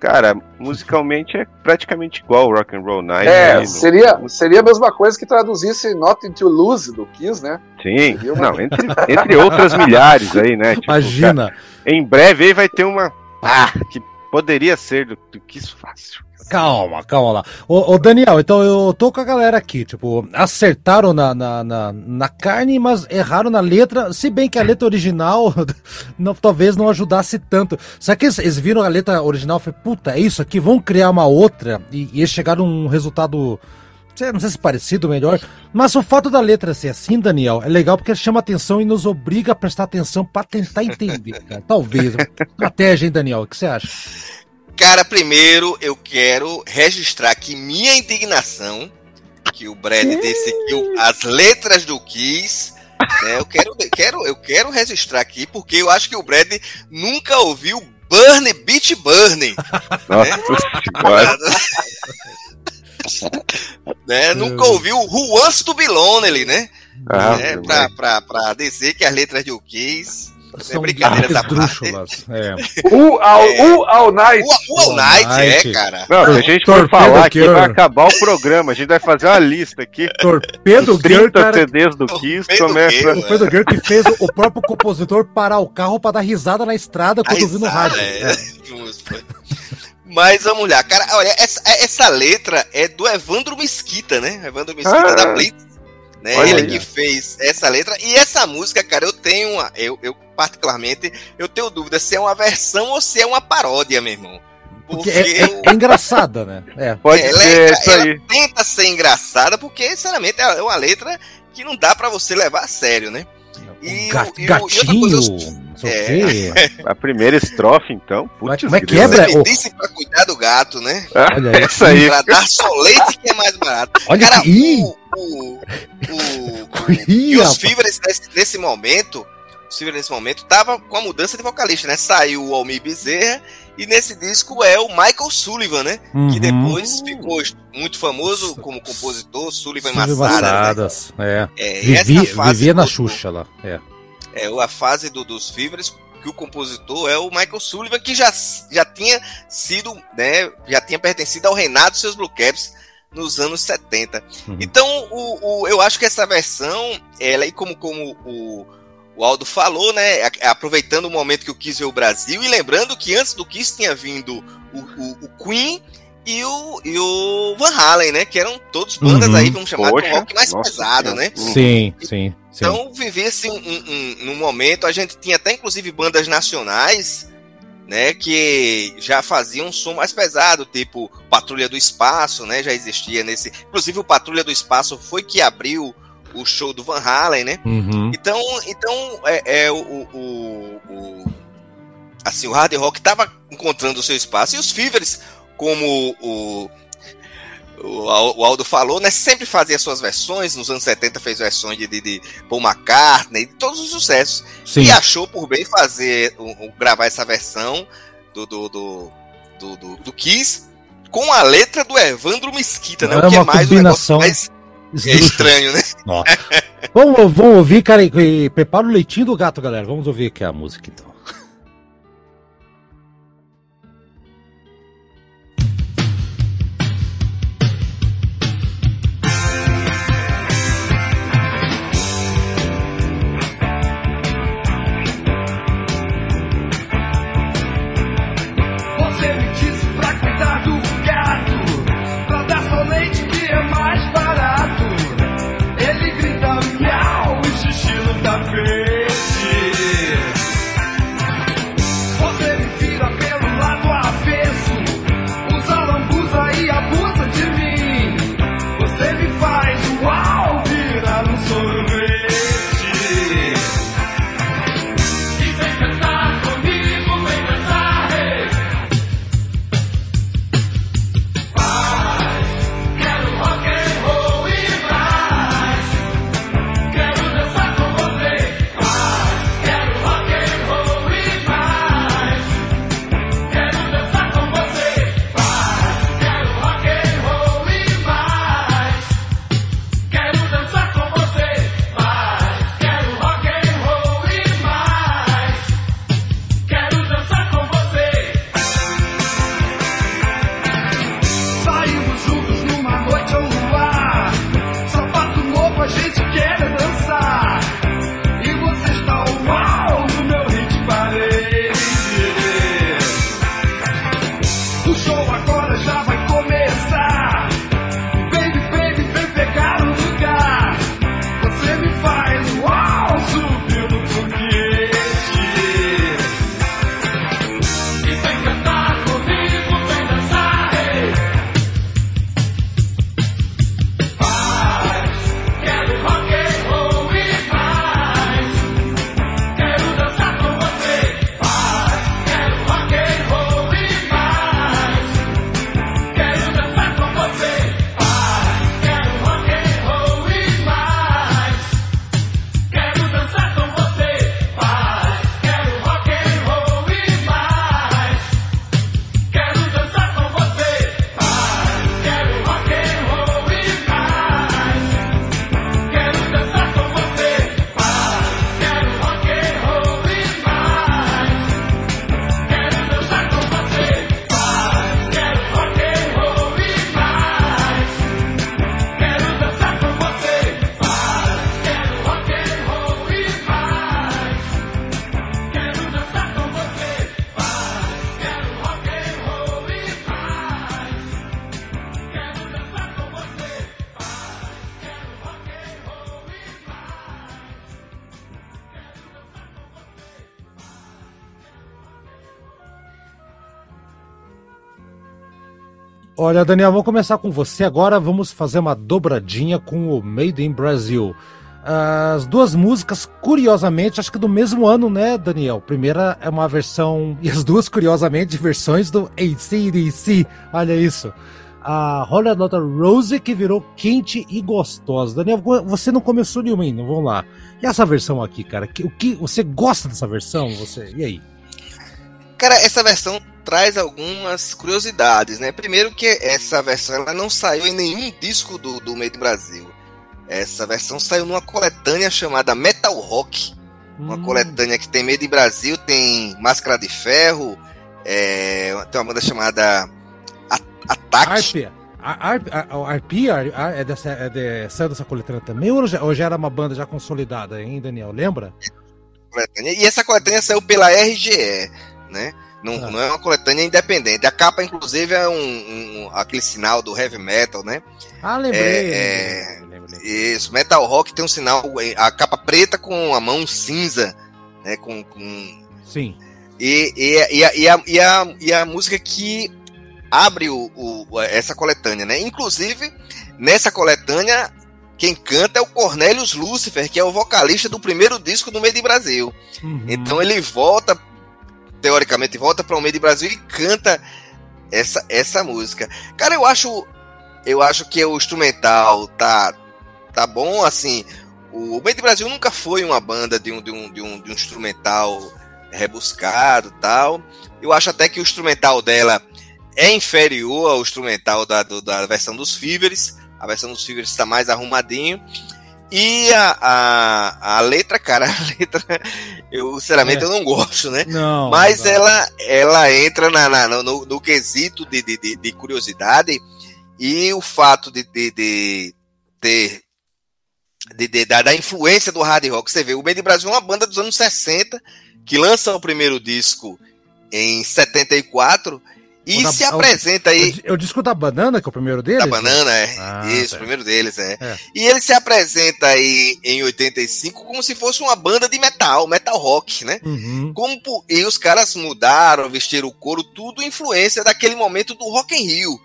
Speaker 4: Cara, musicalmente é praticamente igual o Rock and Roll Night.
Speaker 2: É,
Speaker 4: né?
Speaker 2: seria, seria a mesma coisa que traduzisse Nothing to Lose do Kiss, né?
Speaker 4: Sim,
Speaker 2: uma-
Speaker 4: não, entre, entre outras milhares aí, né? Tipo,
Speaker 1: Imagina.
Speaker 4: cara, em breve aí vai ter uma. Ah, que poderia ser do, do Kiss fácil.
Speaker 1: Calma, calma lá. Ô, ô, Daniel, então eu tô com a galera aqui, tipo, acertaram na, na, na, na carne, mas erraram na letra, se bem que a letra original não, talvez não ajudasse tanto. Será que eles, eles viram a letra original e falaram, puta, é isso aqui, vamos criar uma outra, e, e chegaram a um resultado, não sei se parecido, melhor, mas o fato da letra ser assim, Daniel, é legal porque chama atenção e nos obriga a prestar atenção pra tentar entender, cara. Talvez. Estratégia, hein, Daniel, o que você acha?
Speaker 3: Cara, primeiro eu quero registrar aqui minha indignação que o Brad decidiu as letras do Kiss. né? Eu quero, quero, eu quero registrar aqui porque eu acho que o Brad nunca ouviu Burn Beat Burning.
Speaker 4: Nossa senhora.
Speaker 3: né? Nunca ouviu Who Wants to Be Lonely, né?
Speaker 4: Ah,
Speaker 3: né? Pra, pra, pra dizer que as letras do Kiss.
Speaker 1: São
Speaker 3: brincadeira da
Speaker 1: esdrúxulas. É.
Speaker 2: O All,
Speaker 3: É.
Speaker 2: o All Night.
Speaker 3: O, o All Night,
Speaker 1: Night.
Speaker 3: é, cara.
Speaker 4: Não, se a gente for falar aqui, vai acabar o programa. A gente vai fazer uma lista aqui.
Speaker 1: Torpedo Girl,
Speaker 4: 30
Speaker 1: cara.
Speaker 4: CDs do Kiss
Speaker 3: Torpedo
Speaker 4: começa.
Speaker 1: Torpedo Girl que fez o, próprio compositor parar o carro pra dar risada na estrada quando rádio.
Speaker 3: é.
Speaker 1: É.
Speaker 3: Mas vamos lá, cara, olha, essa, essa letra é do Evandro Mesquita, né? Evandro Mesquita
Speaker 4: Ah.
Speaker 3: da Blitz. Né?
Speaker 4: Olha
Speaker 3: Ele
Speaker 4: aí.
Speaker 3: que fez essa letra. E essa música, cara, eu tenho uma. Eu, eu, particularmente, eu tenho dúvida se é uma versão ou se é uma paródia, meu irmão.
Speaker 1: Porque é, é- é engraçada, né? É.
Speaker 4: Pode
Speaker 3: ela,
Speaker 4: ser
Speaker 3: é-
Speaker 4: isso
Speaker 3: ela
Speaker 4: aí.
Speaker 3: tenta ser engraçada, porque, sinceramente, é uma letra que não dá pra você levar a sério, né? E o-
Speaker 1: Gat-
Speaker 3: e e outra
Speaker 1: gatinho,
Speaker 3: coisa,
Speaker 1: não sei
Speaker 3: é.
Speaker 1: o quê.
Speaker 4: A primeira estrofe, então. Putz,
Speaker 1: Como é que
Speaker 4: grila.
Speaker 1: é, Bre-
Speaker 3: Você
Speaker 1: o-
Speaker 3: me disse pra cuidar do gato, né?
Speaker 4: Ah,
Speaker 1: Olha aí.
Speaker 4: Essa aí.
Speaker 3: Pra dar só leite que é mais barato.
Speaker 1: Olha
Speaker 3: Cara,
Speaker 1: que.
Speaker 3: O, o, o, e os. Fivers nesse, nesse momento, os Fivers nesse momento tava com a mudança de vocalista, né? Saiu o Almir Bezerra e nesse disco é o Michael Sullivan, né? Que
Speaker 1: uhum.
Speaker 3: depois ficou muito famoso como compositor, Sullivan
Speaker 1: Silvio
Speaker 3: Massada. Né?
Speaker 1: Massadas, É.
Speaker 3: É,
Speaker 1: Vivi,
Speaker 3: essa fase
Speaker 1: vivia na Xuxa lá. É.
Speaker 3: é a fase do, dos Fivers que o compositor é o Michael Sullivan que já, já tinha sido, né, já tinha pertencido ao reinado dos seus Blue Caps nos anos 70.
Speaker 1: Uhum.
Speaker 3: Então, o, o- eu acho que essa versão, ela aí como, como o, o Aldo falou, né, aproveitando o momento que o Kiss veio o Brasil e lembrando que antes do Kiss tinha vindo o, o, o Queen e o, e o Van Halen, né, que eram todos bandas
Speaker 1: Uhum.
Speaker 3: aí, vamos chamar de
Speaker 4: Poxa,
Speaker 3: um rock mais
Speaker 4: nossa
Speaker 3: pesado, né?
Speaker 1: Sim, sim, sim.
Speaker 3: Então, vivesse um, um, um, num momento, a gente tinha até inclusive bandas nacionais, né, que já faziam um som mais pesado, tipo Patrulha do Espaço, né, já existia nesse. Inclusive, o Patrulha do Espaço foi que abriu o show do Van Halen, né?
Speaker 1: Uhum.
Speaker 3: Então, então é, é o, o, o- assim, o hard rock estava encontrando o seu espaço e os Fivers, como o, o, Al- o Aldo falou, né, sempre fazia suas versões. Nos anos 70 fez versões de, de, de Paul McCartney, de todos os sucessos.
Speaker 1: Sim.
Speaker 3: E achou por bem fazer, o- o- gravar essa versão do, do, do, do, do- do Kiss com a letra do Evandro Mesquita, né?
Speaker 1: É
Speaker 3: o que é mais um
Speaker 1: combinação
Speaker 3: negócio mais
Speaker 1: Esdrúxula.
Speaker 3: estranho, né?
Speaker 1: Vamos, vamos ouvir, cara, e prepara o leitinho do gato, galera. Vamos ouvir aqui a música então. Olha, Daniel, vou começar com você agora. Vamos fazer uma dobradinha com o Made in Brasil. As duas músicas, curiosamente, acho que do mesmo ano, né, Daniel? Primeira é uma versão, e as duas, curiosamente, versões do ACDC. Olha isso. A Holy Lotta Rose, que virou quente e gostosa. Daniel, você não começou nenhuma ainda, vamos lá. E essa versão aqui, cara? O que você gosta dessa versão? Você E aí?
Speaker 3: Cara, essa versão traz algumas curiosidades, né? Primeiro que essa versão ela não saiu em nenhum disco do, do Made in Brasil. Essa versão saiu numa coletânea chamada Metal Rock. Uma
Speaker 1: Hum,
Speaker 3: coletânea que tem Made in Brasil, tem Máscara de Ferro, é, tem uma banda chamada Ataque.
Speaker 1: Arpia. Arpia é dessa, é de, saiu dessa coletânea também ou já, ou já era uma banda já consolidada, hein, Daniel? Lembra?
Speaker 3: E essa coletânea saiu pela RGE, né? Não,
Speaker 1: Ah.
Speaker 3: não é uma coletânea independente. A capa, inclusive, é um, um- aquele sinal do heavy metal, né?
Speaker 1: Ah, lembrei.
Speaker 3: É,
Speaker 1: lembrei.
Speaker 3: Isso, Metal Rock tem um sinal, a capa preta com a mão cinza, né? Com, com...
Speaker 1: Sim.
Speaker 3: E, e, e, a, e, a, e, a, e a música que abre o, o- essa coletânea, né? Inclusive, nessa coletânea, quem canta é o Cornelius Lucifer, que é o vocalista do primeiro disco do Made in Brasil.
Speaker 1: Uhum.
Speaker 3: Então ele volta, teoricamente, volta para o meio de Brasil e canta essa, essa música. Cara, eu acho eu acho que o instrumental tá tá bom, assim. O Meio de Brasil nunca foi uma banda de um, de um, de um, de um instrumental rebuscado tal. Eu acho até que o instrumental dela é inferior ao instrumental da, do- da versão dos Fivers. A versão dos Fivers está mais arrumadinho. E a, a, a letra, cara, a letra, eu sinceramente
Speaker 1: É.
Speaker 3: eu não gosto, né?
Speaker 1: Não.
Speaker 3: Mas
Speaker 1: não.
Speaker 3: ela, ela entra na, na- no, no- quesito de, de, de- de curiosidade e o fato de, de, de ter de, de- da, da influência do hard rock. Você vê, o Made in Brasil é uma banda dos anos 60 que lança o primeiro disco em 74 e
Speaker 1: da-
Speaker 3: se apresenta aí.
Speaker 1: Eu, eu disco da banana, que é o primeiro deles?
Speaker 3: Da banana, é.
Speaker 1: Ah,
Speaker 3: Isso,
Speaker 1: tá.
Speaker 3: o primeiro deles, é.
Speaker 1: É.
Speaker 3: E ele se apresenta aí em 85 como se fosse uma banda de metal, metal rock, né?
Speaker 1: Uhum.
Speaker 3: Como, e os caras mudaram, vestiram o couro, tudo influência daquele momento do Rock in Rio,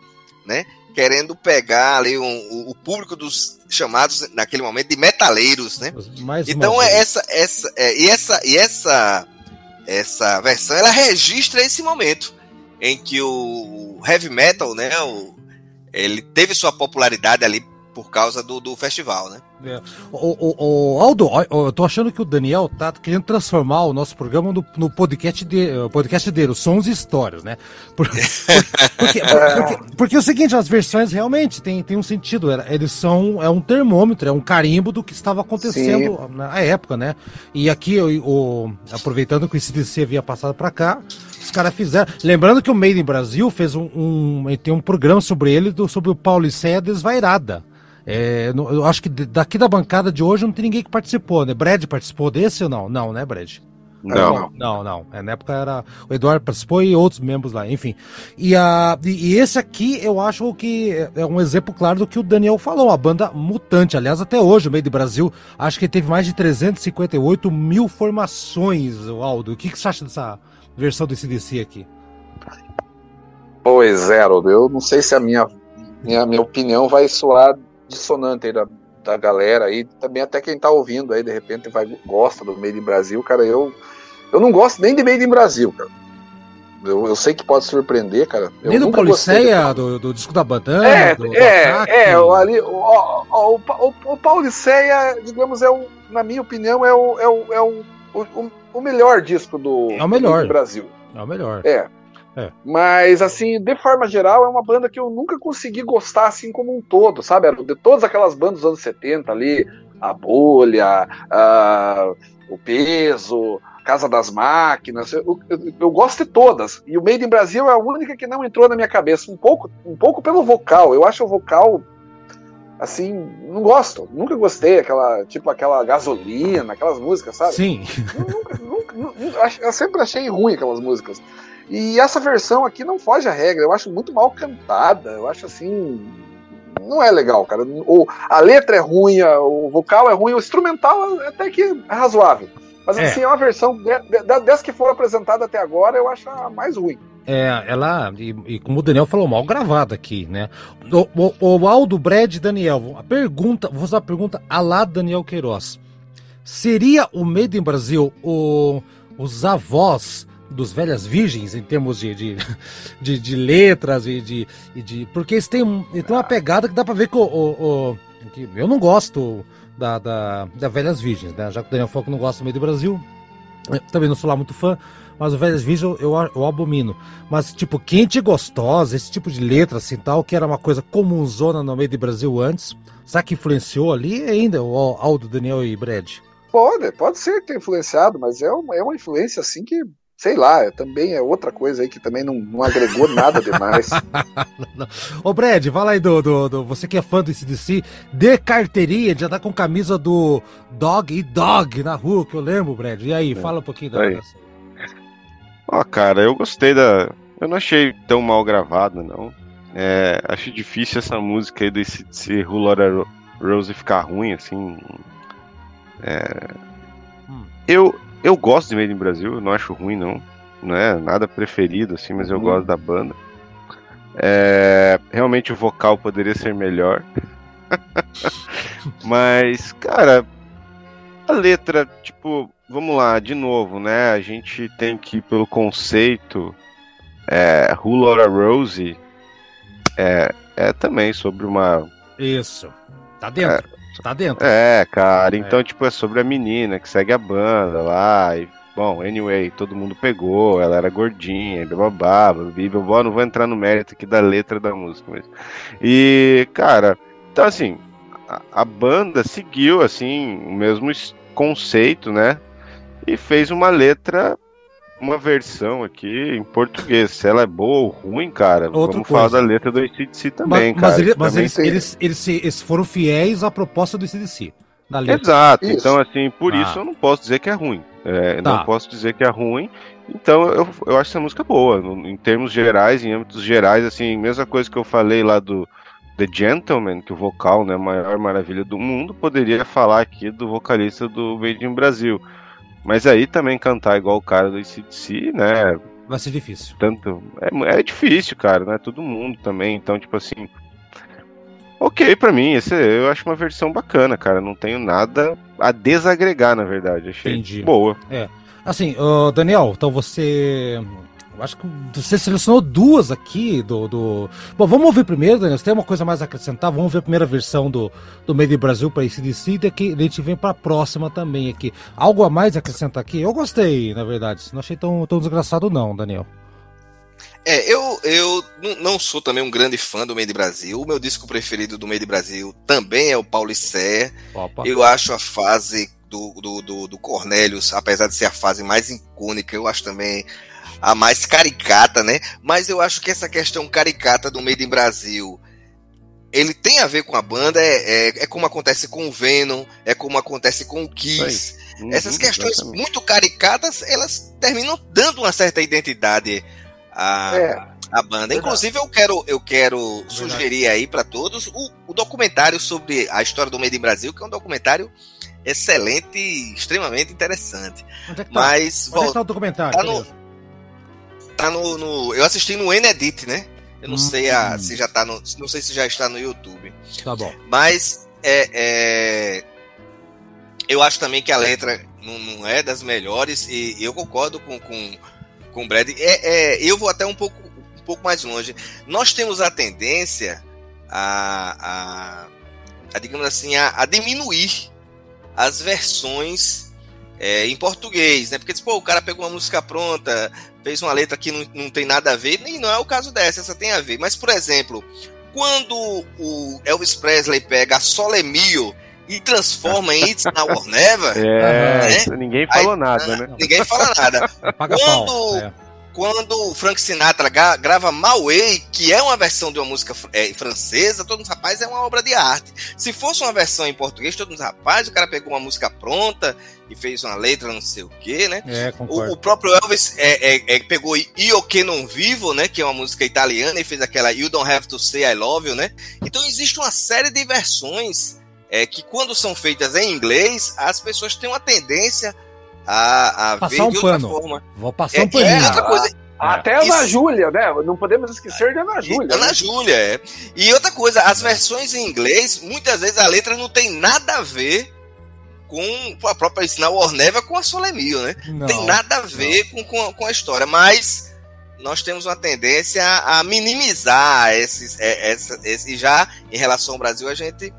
Speaker 3: né? Querendo pegar ali um- o, público dos chamados naquele momento de metaleiros, né?
Speaker 1: Mais
Speaker 3: Então é essa essa é, e essa e essa essa versão ela registra esse momento em que o heavy metal, né, o, ele teve sua popularidade ali por causa do, do festival, né?
Speaker 1: O, o- o Aldo, eu tô achando que o Daniel tá querendo transformar o nosso programa no, no podcast, de, o podcast dele, os Sons e Histórias, né? Por- por- porque, porque- porque é o seguinte, as versões realmente têm tem um sentido, eles são, é um termômetro, é um carimbo do que estava acontecendo na época, né? E aqui, o, o- aproveitando que o CDC havia passado para cá, caras fizeram. Lembrando que o Made in Brasil fez um, um- tem um programa sobre ele, do- sobre o Pauliceia Desvairada. É, eu acho que daqui da bancada de hoje não tem ninguém que participou, né? Brad participou desse ou não? Não, né, Brad?
Speaker 4: Não.
Speaker 1: Não, não. É, na época era. O Eduardo participou e outros membros lá, enfim. E, a, e, esse aqui eu acho que é- é um exemplo claro do que o Daniel falou, a banda mutante. Aliás, até hoje, o meio do Brasil, acho que teve mais de 358 mil formações, Aldo. O que, que você acha dessa versão desse DC aqui?
Speaker 2: Pois é, eu não sei se a minha, minha, minha opinião vai soar dissonante aí da, da galera aí, também até quem tá ouvindo aí, de repente vai, gosta do Made in Brasil, cara, eu, eu não gosto nem de Made in Brasil, cara. Eu, eu sei que pode surpreender, cara. Eu
Speaker 1: Nem do Policeia, do, do disco da bandana,
Speaker 2: É,
Speaker 1: do, do
Speaker 2: é,
Speaker 1: Ataque?
Speaker 2: é, o, ali, o, o, o, o, o Pauliceia, digamos, é o, na minha opinião, é o, é o, é o, o, o melhor disco do,
Speaker 1: É o melhor.
Speaker 2: do Brasil.
Speaker 1: É o melhor.
Speaker 2: É.
Speaker 1: É.
Speaker 2: Mas, assim, de forma geral, é uma banda que eu nunca consegui gostar assim como um todo, sabe? De todas aquelas bandas dos anos 70 ali, a Bolha, a- o Peso, Casa das Máquinas, eu, eu- eu gosto de todas. E o Made in Brasil é a única que não entrou na minha cabeça. Um pouco, um pouco pelo vocal. Eu acho o vocal, assim, não gosto. Nunca gostei, aquela, tipo aquela gasolina, aquelas músicas, sabe?
Speaker 1: Sim.
Speaker 2: nunca, nunca, nu- ach- eu sempre achei ruim aquelas músicas. E essa versão aqui não foge à regra, eu acho muito mal cantada, eu acho assim. Não é legal, cara. O, a letra é ruim, o vocal é ruim, o instrumental é até que é razoável. Mas
Speaker 1: É.
Speaker 2: assim, é uma versão de, de, das que foram apresentadas até agora, eu acho a mais ruim.
Speaker 1: É, ela, e, e como o Daniel falou, mal gravada aqui, né? O, o, o Aldo, Brad Daniel, a pergunta, vou fazer uma pergunta a lá Daniel Queiroz. Seria o Made in Brasil o, os avós dos Velhas Virgens, em termos de, de, de, de letras e de, de. Porque eles têm, eles têm uma pegada que dá pra ver que o. o- o- que eu não gosto da, da, da Velhas Virgens, né? Já que o Daniel falou que não gosta do Made in Brasil. também não sou lá muito fã, mas o Velhas Virgens eu, eu abomino. Mas, tipo, Quente e Gostosa, esse tipo de letra assim tal, que era uma coisa comunzona no meio do Brasil antes. Será que influenciou ali ainda o Aldo, Daniel e Brad?
Speaker 2: Pode, pode ser que tenha influenciado, mas é uma, é uma influência assim que, sei lá, é- também é outra coisa aí que também não, não agregou nada demais.
Speaker 1: Ô Brad, fala aí do, do, do- Você que é fã do ICDC, de carteirinha, já tá com camisa do Dog e Dog na rua, que eu lembro, Brad. E aí, fala um pouquinho da
Speaker 4: Aí. Ó, cara, eu gostei da. Eu não achei tão mal gravada, não. É, acho difícil essa música aí desse se Rulora Ro- Rose ficar ruim, assim. É,
Speaker 1: Hum.
Speaker 4: Eu, eu gosto de Made in Brasil, não acho ruim, não. Não é nada preferido, assim, mas eu
Speaker 2: Uhum.
Speaker 4: gosto da banda. É, realmente o vocal poderia ser melhor. mas, cara, a letra, tipo, vamos lá, de novo, né? A gente tem que ir pelo conceito. É, Who Laura Rose é, é também sobre uma.
Speaker 1: Isso. Tá dentro. Tá dentro.
Speaker 4: É, cara, então, tipo, é sobre a menina que segue a banda lá. E, bom, anyway, todo mundo pegou, ela era gordinha, bababá, babá, não vou entrar no mérito aqui da letra da música, mas. E, cara, então, assim, a, a banda seguiu, assim, o mesmo es- conceito, né? E fez uma letra. Uma versão aqui em português. Se ela é boa ou ruim, cara,
Speaker 1: Outra
Speaker 4: vamos falar
Speaker 1: coisa.
Speaker 4: da letra do ACDC também,
Speaker 1: mas
Speaker 4: cara.
Speaker 1: mas, ele- mas eles,
Speaker 2: tem-
Speaker 1: eles, eles, se- eles foram fiéis à proposta do ICDC.
Speaker 4: Exato,
Speaker 2: Isso.
Speaker 4: então assim, por
Speaker 1: Ah.
Speaker 4: isso eu não posso dizer que é ruim. É,
Speaker 1: Tá.
Speaker 4: Não posso dizer que é ruim. Então eu, eu acho essa música boa. no- em termos gerais, em âmbitos gerais, assim, mesma coisa que eu falei lá do The Gentleman, que o vocal, né, a maior maravilha do mundo, poderia falar aqui do vocalista do Made in Brasil. Mas aí também cantar igual o cara do ICDC, né?
Speaker 1: Vai ser difícil.
Speaker 4: Tanto. É, é difícil, cara, não é todo mundo também. Então, tipo assim. Ok pra mim, esse, eu acho uma versão bacana, cara. Não tenho nada a desagregar, na verdade. Achei
Speaker 1: Entendi.
Speaker 4: boa.
Speaker 1: Assim, ô, Daniel, então você. Eu acho que você selecionou duas aqui do, do. Bom, vamos ouvir primeiro, Daniel. Você tem uma coisa mais a acrescentar? Vamos ver a primeira versão do, do Made in Brasil para ACDC e daqui a gente vem para a próxima também aqui. Algo a mais a acrescentar aqui? Eu gostei, na verdade. Não achei tão, tão desgraçado, não, Daniel.
Speaker 3: É, eu, eu não sou também um grande fã do Made Brasil. O meu disco preferido do Made Brasil também é o Paulicé. Eu acho a fase do, do, do, do Cornelius, apesar de ser a fase mais icônica, eu acho também a mais caricata, né? Mas eu acho que essa questão caricata do Made in Brasil, ele tem a ver com a banda, é, é, é como acontece com o Venom, é como acontece com o Kiss. Essas
Speaker 4: Uhum,
Speaker 3: questões
Speaker 4: exatamente.
Speaker 3: muito caricatas, elas terminam dando uma certa identidade à,
Speaker 2: É.
Speaker 3: à banda. Inclusive, eu quero, eu quero sugerir aí para todos o, o documentário sobre a história do Made in Brasil, que é um documentário excelente e extremamente interessante.
Speaker 1: Onde é que tá?
Speaker 3: Mas,
Speaker 1: Onde é que tá o documentário?
Speaker 3: tá no-. Tá no, no- Eu assisti no Enedit, né? Eu não
Speaker 1: Hum.
Speaker 3: sei a- se já tá no. Não sei se já está no YouTube.
Speaker 1: Tá bom.
Speaker 3: Mas é, é, eu acho também que a letra não, não é das melhores e eu concordo com, com, com o Brad. É, é, eu vou até um pouco, um pouco mais longe. Nós temos a tendência a, a, a, digamos assim, a, a diminuir as versões é, em português, né? Porque pô, o cara pegou uma música pronta, fez uma letra que não, não tem nada a ver, nem não é o caso dessa, essa tem a ver. Mas, por exemplo, quando o Elvis Presley pega a Solemio e transforma em It's Now or Never,
Speaker 4: É, isso ninguém falou nada, né?
Speaker 3: ninguém fala nada.
Speaker 1: Paga
Speaker 3: Quando-
Speaker 1: pau. É.
Speaker 3: Quando o Frank Sinatra gra- grava Malway, que é uma versão de uma música é, francesa, todo mundo, rapaz, é uma obra de arte. Se fosse uma versão em português, todo mundo, rapaz, o cara pegou uma música pronta e fez uma letra, não sei o quê, né?
Speaker 1: É,
Speaker 3: O, o próprio Elvis é, é, é, pegou Io che non vivo, né? Que é uma música italiana e fez aquela You Don't Have to Say I Love You, né? Então existe uma série de versões é, que quando são feitas em inglês, as pessoas têm uma tendência a, a ver
Speaker 1: Passar um
Speaker 3: de outra
Speaker 1: pano.
Speaker 3: forma.
Speaker 1: Vou passar
Speaker 3: É,
Speaker 1: um
Speaker 3: e
Speaker 1: paninho.
Speaker 3: outra coisa,
Speaker 2: Até a Ana
Speaker 3: Isso.
Speaker 2: Júlia, né? Não podemos esquecer de Ana Júlia.
Speaker 3: Ana
Speaker 2: né?
Speaker 3: Júlia, é. E outra coisa, as versões em inglês, muitas vezes a letra não tem nada a ver com a própria Sinal Orneva com a Solemil, né?
Speaker 1: Não.
Speaker 3: tem nada a ver com, com, a- com a história, mas nós temos uma tendência a, a minimizar esses, é, essa, esse, e já em relação ao Brasil a gente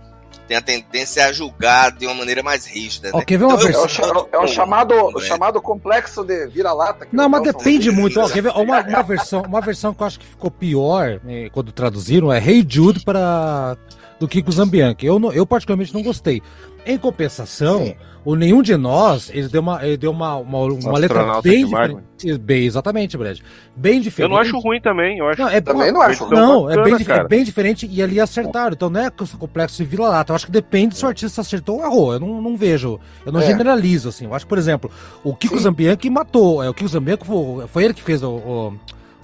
Speaker 3: tem a tendência a julgar de uma maneira mais rígida.
Speaker 1: Ó,
Speaker 3: Né?
Speaker 1: quer ver uma
Speaker 3: Então, eu
Speaker 2: É o,
Speaker 1: versão?
Speaker 2: é o chamado, o
Speaker 3: É.
Speaker 2: chamado complexo de vira-lata.
Speaker 1: Não,
Speaker 2: o
Speaker 1: mas depende muito. Ó, quer ver? Uma, uma versão, uma versão que eu acho que ficou pior né, quando traduziram é Hey Jude para do Kiko Zambianchi. Eu, não- eu particularmente não gostei. Em compensação, o nenhum de nós ele deu uma, ele deu uma, uma, uma letra bem
Speaker 4: de Marvel.
Speaker 1: diferente. Bem, exatamente, Brad. Bem
Speaker 4: Eu
Speaker 1: diferente.
Speaker 4: não acho ruim também, eu acho.
Speaker 1: Não, é,
Speaker 2: Também não acho.
Speaker 4: Versão
Speaker 1: Não, é
Speaker 4: bacana,
Speaker 1: bem, dif- é bem diferente e ali acertaram. Então não é que o complexo de Vila Lata. Eu acho que depende se o artista acertou ou errou. Eu não, não vejo. Eu não
Speaker 2: É.
Speaker 1: generalizo, assim. Eu acho que, por exemplo, o Kiko Zambianchi matou. É, o Kiko Zambianchi foi, foi ele que fez o, o,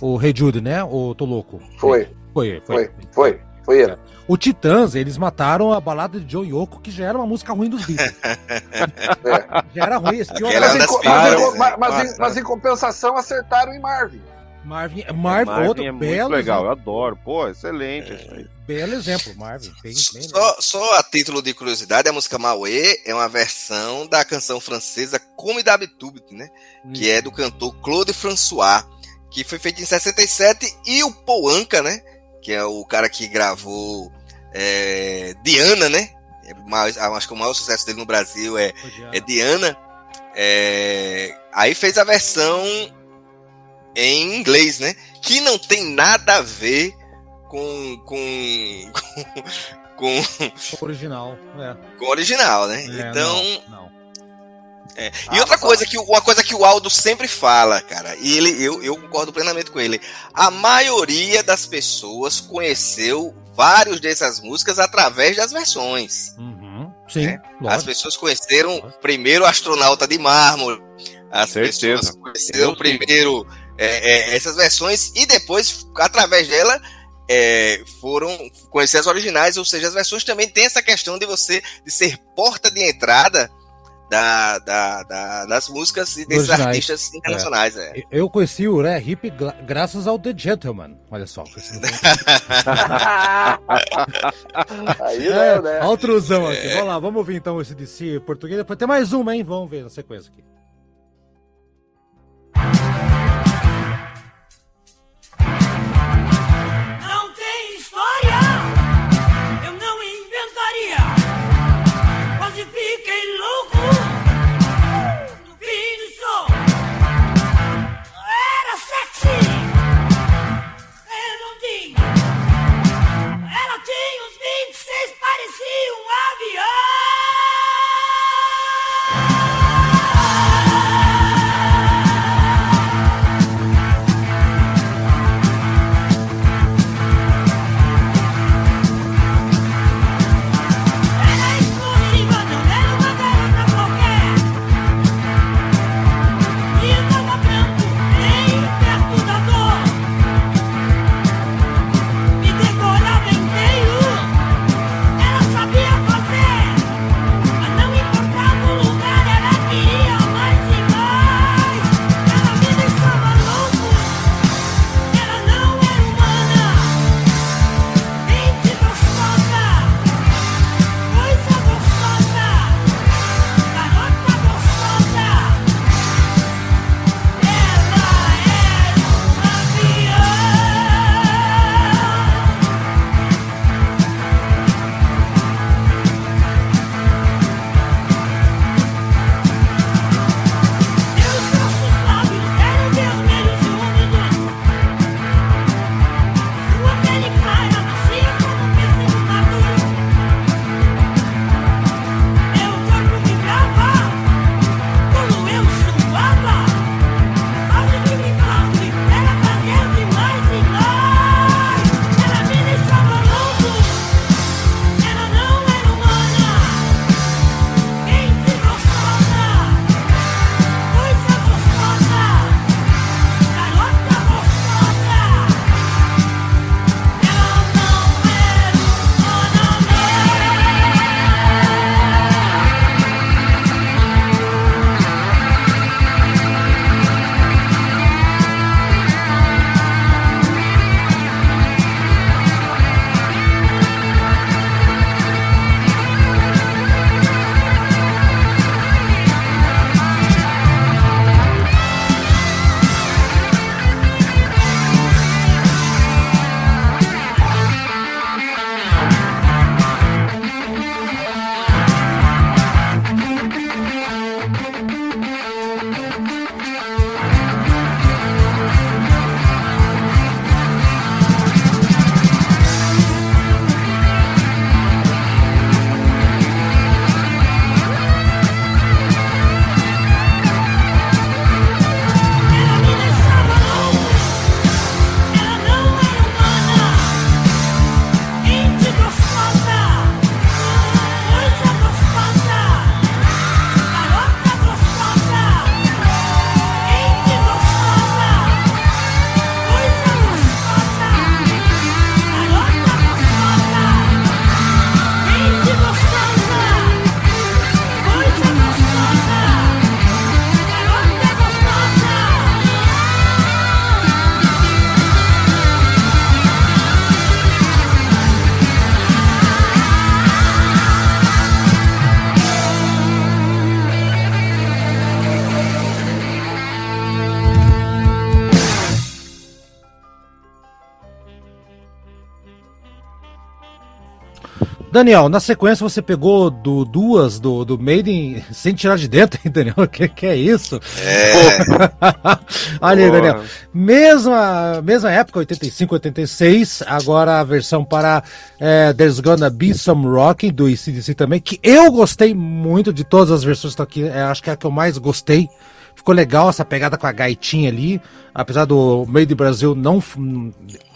Speaker 1: o Rei Jude, né? O Tô Louco.
Speaker 2: Foi,
Speaker 1: Foi, foi.
Speaker 2: foi, foi. Foi ele.
Speaker 1: O Titãs, eles mataram a balada de Joe Yoko, que já era uma música ruim dos Beatles.
Speaker 2: É.
Speaker 1: Já era ruim. Esse
Speaker 2: Mas, em, co- mas, em,
Speaker 3: né?
Speaker 2: mas, mas em-
Speaker 4: Massa.
Speaker 2: mas em compensação acertaram em Marvin.
Speaker 1: Marvin, Marvin, outro
Speaker 4: é muito
Speaker 1: belo,
Speaker 4: legal, eu
Speaker 1: exemplo,
Speaker 4: adoro. Pô, excelente isso aí.
Speaker 1: belo exemplo, Marvin. Bem, bem.
Speaker 3: Só, só a título de curiosidade, a música Mauê é uma versão da canção francesa Comme d'habitude, né? Que é do cantor Claude François, que foi feita em 67, e o Paul Anka, né? Que é o cara que gravou é, Diana, né? É mais- acho que o maior sucesso dele no Brasil é, é Diana. É, aí fez a versão em inglês, né? Que não tem nada a ver com, com, com, com,
Speaker 1: Original. É.
Speaker 3: com o original, né?
Speaker 1: É,
Speaker 3: então,
Speaker 1: não, não.
Speaker 3: e
Speaker 2: Ah,
Speaker 3: outra
Speaker 2: mas-
Speaker 3: coisa que uma coisa que o Aldo sempre fala, cara, e ele eu, eu concordo plenamente com ele. A maioria das pessoas conheceu vários dessas músicas através das versões.
Speaker 1: Uhum. Sim,
Speaker 3: É, As pessoas conheceram
Speaker 1: Lógico.
Speaker 3: primeiro o astronauta de mármore. As
Speaker 4: Certeza.
Speaker 3: pessoas conheceram primeiro é, é, essas versões e depois, através dela, é, foram conhecer as originais, ou seja, as versões também tem essa questão de você de ser porta de entrada da, da- da- das músicas e desses
Speaker 1: Originais.
Speaker 3: artistas internacionais. É.
Speaker 1: Eu conheci o Ré Hip gra- graças ao The Gentleman. Olha só. esse não
Speaker 2: Aí
Speaker 1: É,
Speaker 2: não, né?
Speaker 1: Olha o truzão aqui. Vamos lá, vamos ouvir então esse DC português. Depois tem mais uma, hein? Vamos ver na sequência aqui. Daniel, na sequência você pegou do, duas do, do Maiden sem tirar de dentro, hein, Daniel? O que, que é isso?
Speaker 3: É,
Speaker 1: Olha aí. Daniel. Mesma, mesma época, 85, 86, agora a versão para é, There's Gonna Be Some Rocking do ICDC também, que eu gostei muito de todas as versões que estão aqui, é, acho que é a que eu mais gostei. Ficou legal essa pegada com a gaitinha ali, apesar do meio do Brasil não.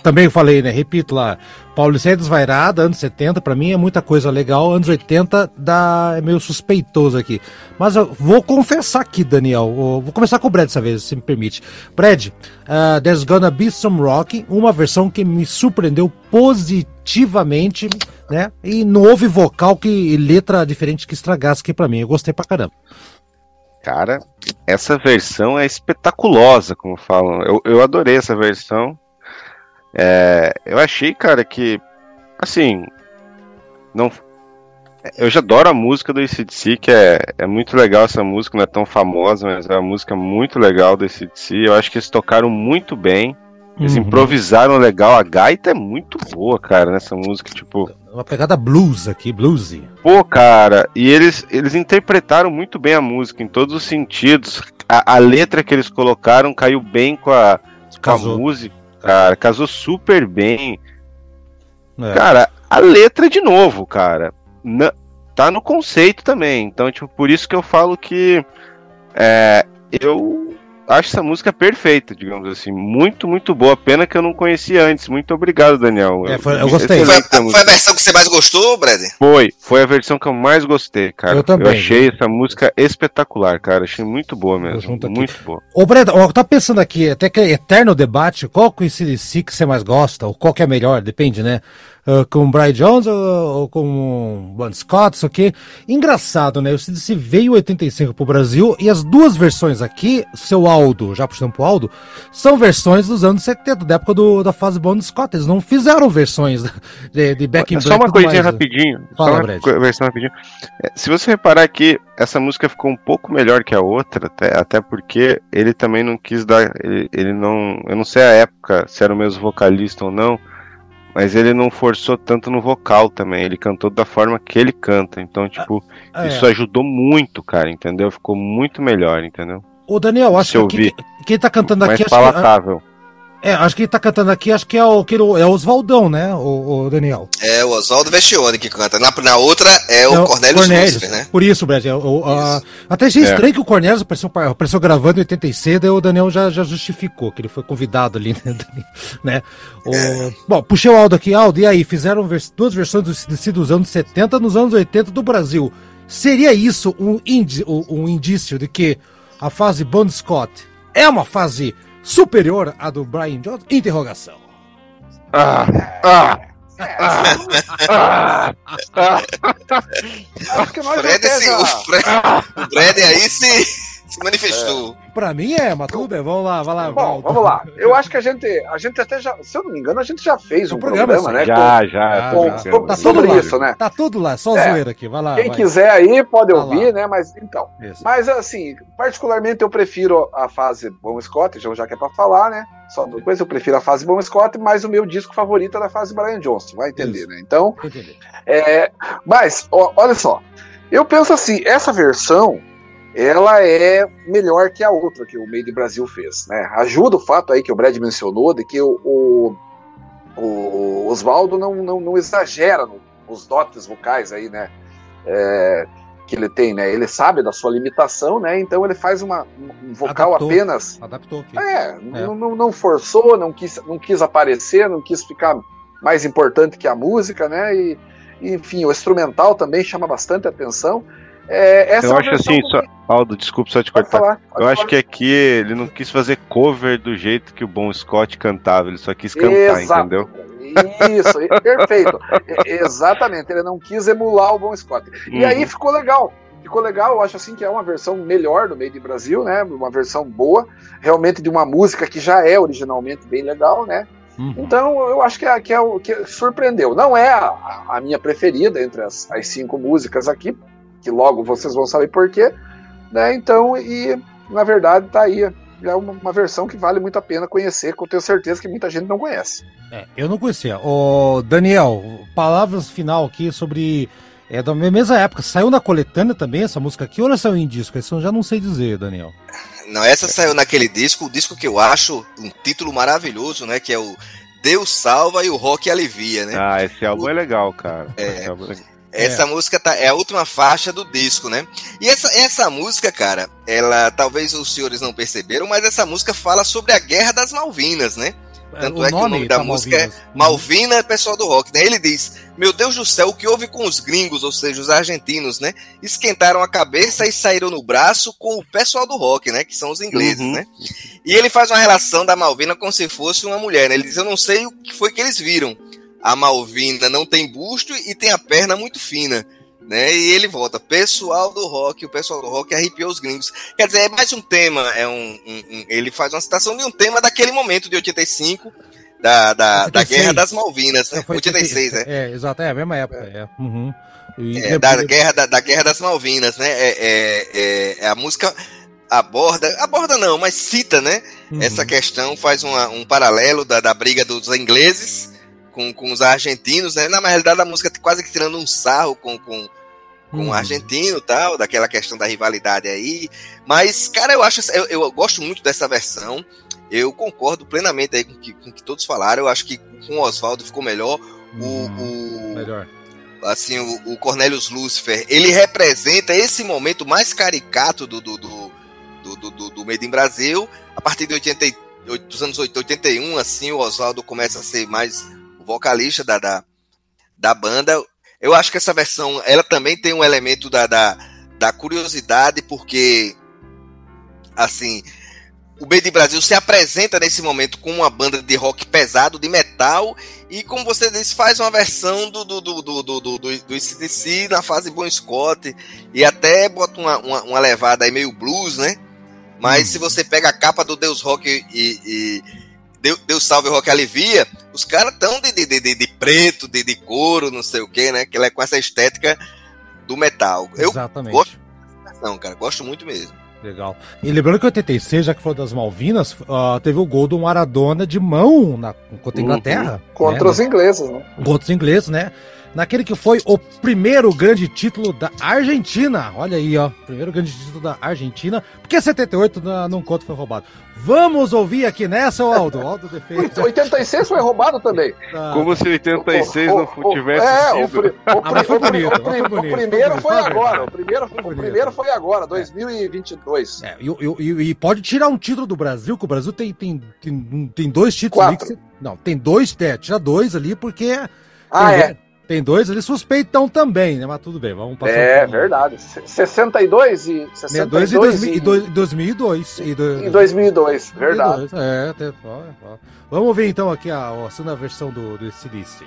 Speaker 1: Também falei, né? Repito lá, Paulicéia Desvairada, anos 70, pra mim é muita coisa legal, anos 80 dá, é meio suspeitoso aqui. Mas eu vou confessar aqui, Daniel, vou começar com o Brad dessa vez, se me permite. Brad, uh, There's Gonna Be Some Rock, uma versão que me surpreendeu positivamente, né? E não houve vocal que, e letra diferente que estragasse aqui pra mim, eu gostei pra caramba.
Speaker 4: Cara, essa versão é espetaculosa, como falam. Eu, eu adorei essa versão. É, eu achei, cara, que assim, não. Eu já adoro a música do ACDC, que é, é muito legal essa música, não é tão famosa, mas é uma música muito legal do ACDC. Eu acho que eles tocaram muito bem, eles
Speaker 1: Uhum.
Speaker 4: improvisaram legal. A gaita é muito boa, cara, nessa música, tipo.
Speaker 1: Uma pegada blues aqui, bluesy.
Speaker 4: Pô, cara, e eles, eles interpretaram muito bem a música em todos os sentidos. A, a letra que eles colocaram caiu bem com a, com a música, cara. Casou super bem.
Speaker 1: É.
Speaker 4: Cara, a letra, de novo, cara, na- tá no conceito também. Então, tipo, por isso que eu falo que é, eu acho essa música perfeita, digamos assim. Muito, muito boa. Pena que eu não conhecia antes. Muito obrigado, Daniel.
Speaker 1: É, foi- eu gostei.
Speaker 3: foi,
Speaker 4: a
Speaker 3: foi a versão que você mais gostou, Brad?
Speaker 4: Foi, foi a versão que eu mais gostei, cara.
Speaker 1: Eu também.
Speaker 4: achei essa música espetacular, cara. Achei muito boa mesmo.
Speaker 1: junto aqui.
Speaker 4: Muito boa.
Speaker 1: Ô, Breda, ó, tá pensando aqui, até que é eterno debate, qual que esse si que você mais gosta, ou qual que é melhor, depende, né? Ah, com o Brian Jones ou, ou com o Bon Scott, isso aqui. Engraçado, né? O CDC veio em 85 pro Brasil e as duas versões aqui, seu Aldo, já puxando pro Aldo, são versões dos anos 70, da época do, da fase Bon Scott. Eles não fizeram versões de, de Back in
Speaker 4: Só
Speaker 1: Black
Speaker 4: uma
Speaker 1: e tudo
Speaker 4: coisinha
Speaker 1: mais,
Speaker 4: rapidinho.
Speaker 1: Fala,
Speaker 4: só uma
Speaker 1: Brad.
Speaker 4: versão rapidinho. É, Se você reparar que essa música ficou um pouco melhor que a outra, até, até porque ele também não quis dar. Ele, ele não. Eu não sei a época se era o mesmo vocalista ou não. Mas ele não forçou tanto no vocal também. Ele cantou da forma que ele canta. Então, tipo,
Speaker 1: É.
Speaker 4: isso ajudou muito, cara, entendeu? Ficou muito melhor, entendeu?
Speaker 1: Ô, Daniel, acho que aqui, quem tá cantando
Speaker 4: Mais
Speaker 1: aqui, que,
Speaker 4: palatável.
Speaker 1: É, acho que quem tá cantando aqui, acho que é o, que é o Oswaldão, né, o, o Daniel?
Speaker 3: É o Oswaldo Vestione que canta. Na, na outra é o
Speaker 1: Não,
Speaker 3: Cornélio né?
Speaker 1: Por isso, Brad. é até achei
Speaker 4: É.
Speaker 1: estranho que o Cornélio apareceu, apareceu gravando em 86, daí o Daniel já, já justificou que ele foi convidado ali, né? né? O-
Speaker 3: É.
Speaker 1: Bom, puxei o Aldo aqui. Aldo, e aí? Fizeram vers- duas versões do CDC dos anos 70 nos anos 80 do Brasil. Seria isso um, indi- um- um indício de que a fase Bon Scott é uma fase superior à do Brian Jones? Interrogação.
Speaker 4: Ah, ah, ah, ah, ah.
Speaker 2: Acho que nós
Speaker 3: Fred,
Speaker 2: já-
Speaker 3: o, Fred, o Brad aí se, se manifestou.
Speaker 1: Pra mim é, mas tudo bem. Vamos lá, vai lá.
Speaker 2: Bom,
Speaker 1: Aldo.
Speaker 2: vamos lá. Eu acho que a gente, a gente até já, se eu não me engano, a gente já fez um
Speaker 1: Um programa,
Speaker 2: programa, né?
Speaker 4: Já, já.
Speaker 1: Ah,
Speaker 4: tô
Speaker 2: com-
Speaker 4: brincando.
Speaker 2: com-
Speaker 1: Tá tudo lá.
Speaker 2: isso, né?
Speaker 1: Tá tudo lá, só
Speaker 2: É.
Speaker 1: zoeira aqui. Vai lá.
Speaker 2: Quem
Speaker 1: vai.
Speaker 2: quiser aí pode
Speaker 1: Tá
Speaker 2: ouvir,
Speaker 1: lá.
Speaker 2: né? Mas então.
Speaker 1: Isso.
Speaker 2: Mas assim, particularmente eu prefiro a fase Bom Scott, já, já que é pra falar, né? Só depois eu prefiro a fase Bom Scott, mas o meu disco favorito é da fase Brian Johnson, vai entender,
Speaker 1: Isso.
Speaker 2: né? Então, é, mas ó, olha só, eu penso assim, essa versão ela é melhor que a outra que o Made in Brasil fez, né? Ajuda o fato aí que o Brad mencionou de que o, o, o Oswaldo não, não, não exagera no- nos dotes vocais aí, né? É, que ele tem, né? Ele sabe da sua limitação, né? Então ele faz uma, um vocal
Speaker 1: Adaptou.
Speaker 2: apenas
Speaker 1: Adaptou aqui.
Speaker 2: é, Não, não, não forçou, não quis, não quis aparecer, não quis ficar mais importante que a música, né? E, enfim, o instrumental também chama bastante atenção. É,
Speaker 4: Eu acho assim,
Speaker 2: que-
Speaker 4: só, Aldo, desculpa só te
Speaker 2: Pode
Speaker 4: cortar.
Speaker 2: falar,
Speaker 4: Eu acho
Speaker 2: falar.
Speaker 4: que aqui ele não quis fazer cover do jeito que o Bon Scott cantava, ele só quis cantar,
Speaker 2: Exato.
Speaker 4: entendeu?
Speaker 2: Isso, perfeito. Exatamente, ele não quis emular o Bon Scott. E
Speaker 4: Uhum.
Speaker 2: aí ficou legal. Ficou legal, eu acho assim que é uma versão melhor do Made in Brasil, né? Uma versão boa, realmente de uma música que já é originalmente bem legal, né?
Speaker 1: Uhum.
Speaker 2: Então eu acho que é, que é o que surpreendeu. Não é a, a minha preferida entre as, as cinco músicas aqui, que logo vocês vão saber por quê. Né? Então, e na verdade tá aí é uma, uma versão que vale muito a pena conhecer, que eu tenho certeza que muita gente não conhece.
Speaker 1: É, eu não conhecia. Ô, Daniel, palavras final aqui sobre. É da mesma época. Saiu na coletânea também essa música aqui ou ela saiu em disco? Isso eu já não sei dizer, Daniel.
Speaker 3: Não, essa saiu naquele disco, o disco que eu acho um título maravilhoso, né? Que é o Deus Salva e o Rock Alivia, né?
Speaker 4: Ah, esse álbum é legal, cara.
Speaker 3: É.
Speaker 4: Esse álbum é legal.
Speaker 3: Essa música tá, é a última faixa do disco, né? E essa, essa música, cara, ela talvez os senhores não perceberam, mas essa música fala sobre a Guerra das Malvinas, né? Tanto é que o nome da música é Malvina, pessoal do rock, né? Ele diz: Meu Deus do céu, o que houve com os gringos, ou seja, os argentinos, né? Esquentaram a cabeça e saíram no braço com o pessoal do rock, né? Que são os ingleses,
Speaker 4: Uhum.
Speaker 3: né? E ele faz uma relação da Malvina como se fosse uma mulher, né? Ele diz: Eu não sei o que foi que eles viram. A Malvina não tem busto e tem a perna muito fina. Né? E ele volta, pessoal do rock, o pessoal do rock arrepiou os gringos. Quer dizer, é mais um tema, é um, um- um- ele faz uma citação de um tema daquele momento de 85, da, da, da
Speaker 1: 86.
Speaker 3: Guerra das Malvinas, né?
Speaker 1: É, foi
Speaker 3: 86, né?
Speaker 1: É, exato, é a mesma época. É. Uhum.
Speaker 3: É, da, guerra, da, da Guerra das Malvinas, né? É, é- é- é a música aborda, aborda não, mas cita, né?
Speaker 1: Uhum.
Speaker 3: Essa questão faz uma- um paralelo da, da briga dos ingleses com, com os argentinos, né? Na realidade, a música tá quase que tirando um sarro com, com, com
Speaker 1: Uhum.
Speaker 3: o argentino e tal, daquela questão da rivalidade aí. Mas, cara, eu acho, eu, eu gosto muito dessa versão. Eu concordo plenamente aí com o que, com o que todos falaram. Eu acho que com o Oswaldo ficou melhor. O,
Speaker 1: Uhum.
Speaker 3: o-
Speaker 1: Melhor.
Speaker 3: assim, o, o Cornelius Lucifer, ele representa esse momento mais caricato do, do, do, do, do, do- Made in Brasil. A partir de 88, dos anos 80, 81, assim, o Oswaldo começa a ser mais o vocalista da, da, da banda. Eu acho que essa versão, ela também tem um elemento da, da, da curiosidade, porque, assim, o in Brasil se apresenta nesse momento com uma banda de rock pesado, de metal, e como você disse, faz uma versão do, do, do, do, do, do, do ACDC na fase Bon Scott, e até bota uma, uma, uma levada aí meio blues, né? Mas
Speaker 1: Hum.
Speaker 3: se você pega a capa do Deus Rock e, e Deus, Deus Salve Rock Alivia, os caras tão de, de, de, de preto, de, de couro, não sei o que, né? Que ela é com essa estética do metal. Eu
Speaker 1: Exatamente.
Speaker 3: gosto não, cara, gosto muito mesmo.
Speaker 1: Legal. E lembrando que 86, já que foi das Malvinas, ah, teve o gol do Maradona de mão na, contra a
Speaker 4: Uhum.
Speaker 1: Inglaterra.
Speaker 2: Contra
Speaker 1: né?
Speaker 2: os ingleses, né?
Speaker 1: Contra os ingleses, né? Naquele que foi o primeiro grande título da Argentina. Olha aí, ó. Primeiro grande título da Argentina. Porque 78 não, não conta foi roubado. Vamos ouvir aqui nessa, Aldo. Aldo defeito.
Speaker 2: 86 foi roubado também.
Speaker 4: Como se 86
Speaker 2: O-
Speaker 4: não
Speaker 2: o-
Speaker 4: tivesse
Speaker 2: é, o,
Speaker 4: sido.
Speaker 2: o,
Speaker 1: Ah, mas foi
Speaker 2: pri- o pri-
Speaker 1: bonito,
Speaker 2: o
Speaker 1: bonito,
Speaker 2: primeiro foi agora. O primeiro,
Speaker 1: Foi
Speaker 2: o primeiro foi agora, 2022.
Speaker 1: É, e, e- e- e pode tirar um título do Brasil, que o Brasil tem, tem, tem, tem dois títulos ali. Que você- não, tem dois, é, tira dois ali, porque.
Speaker 2: Ah,
Speaker 1: tem,
Speaker 2: é.
Speaker 1: Dois- Tem dois ali suspeitam também, né? Mas tudo bem, vamos passar.
Speaker 2: É
Speaker 1: um-
Speaker 2: verdade. Se- 62 e
Speaker 1: 62
Speaker 2: 62
Speaker 1: e, 2000
Speaker 2: e,
Speaker 1: e dois- 2002. E, do-
Speaker 2: em 2002, verdade.
Speaker 1: 2002, É, até, ó, ó. Vamos ver então aqui a, a segunda versão do, do CDC.